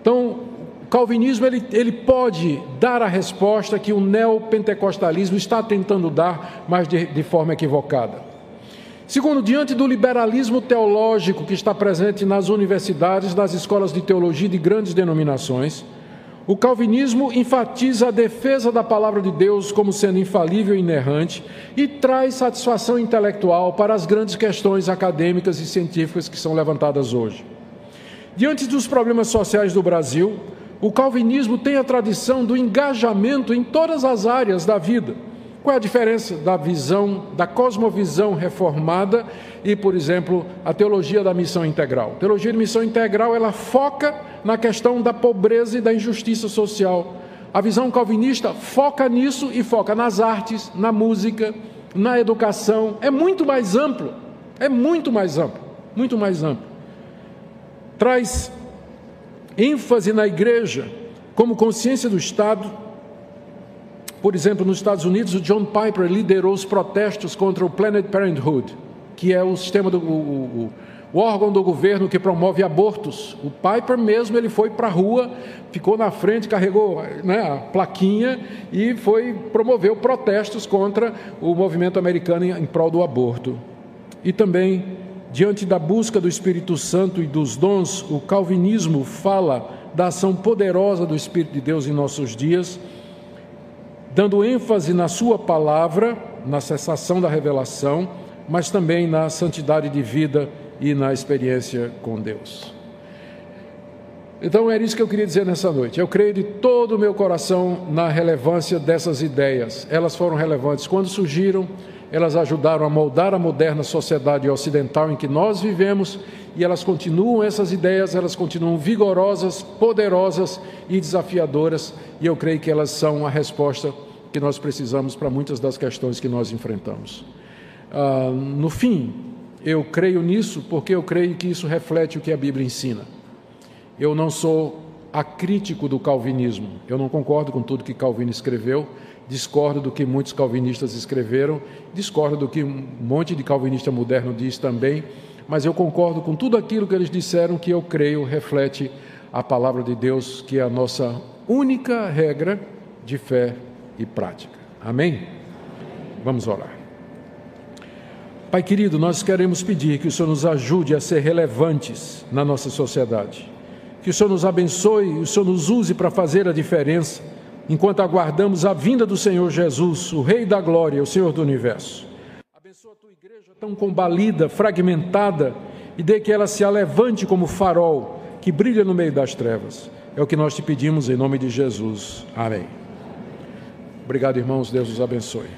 Então, o calvinismo ele, ele pode dar a resposta que o neopentecostalismo está tentando dar, mas de, de forma equivocada. Segundo, diante do liberalismo teológico que está presente nas universidades, nas escolas de teologia de grandes denominações, o calvinismo enfatiza a defesa da palavra de Deus como sendo infalível e inerrante e traz satisfação intelectual para as grandes questões acadêmicas e científicas que são levantadas hoje. Diante dos problemas sociais do Brasil, o calvinismo tem a tradição do engajamento em todas as áreas da vida qual é a diferença da visão, da cosmovisão reformada e, por exemplo, a teologia da missão integral? A teologia de missão integral, ela foca na questão da pobreza e da injustiça social. A visão calvinista foca nisso e foca nas artes, na música, na educação. É muito mais amplo. É muito mais amplo. Muito mais amplo. Traz ênfase na igreja como consciência do Estado por exemplo, nos Estados Unidos, o John Piper liderou os protestos contra o Planned Parenthood, que é o sistema do o, o, órgão do governo que promove abortos. O Piper mesmo ele foi para a rua, ficou na frente, carregou né, a plaquinha e foi promoveu protestos contra o movimento americano em, em prol do aborto. E também diante da busca do Espírito Santo e dos dons, o calvinismo fala da ação poderosa do Espírito de Deus em nossos dias dando ênfase na Sua palavra, na cessação da revelação, mas também na santidade de vida e na experiência com Deus. Então era isso que eu queria dizer nessa noite. Eu creio de todo o meu coração na relevância dessas ideias. Elas foram relevantes quando surgiram, elas ajudaram a moldar a moderna sociedade ocidental em que nós vivemos e elas continuam, essas ideias, elas continuam vigorosas, poderosas e desafiadoras, e eu creio que elas são a resposta que nós precisamos para muitas das questões que nós enfrentamos. Ah, no fim, eu creio nisso porque eu creio que isso reflete o que a Bíblia ensina. Eu não sou acrítico do calvinismo, eu não concordo com tudo que Calvino escreveu, discordo do que muitos calvinistas escreveram, discordo do que um monte de calvinista moderno diz também, mas eu concordo com tudo aquilo que eles disseram que eu creio reflete a palavra de Deus, que é a nossa única regra de fé e prática. Amém? Vamos orar. Pai querido, nós queremos pedir que o Senhor nos ajude a ser relevantes na nossa sociedade. Que o Senhor nos abençoe o Senhor nos use para fazer a diferença enquanto aguardamos a vinda do Senhor Jesus, o Rei da Glória, o Senhor do Universo. Abençoa a tua igreja tão combalida, fragmentada, e dê que ela se alevante como farol que brilha no meio das trevas. É o que nós te pedimos em nome de Jesus. Amém. Obrigado, irmãos. Deus os abençoe.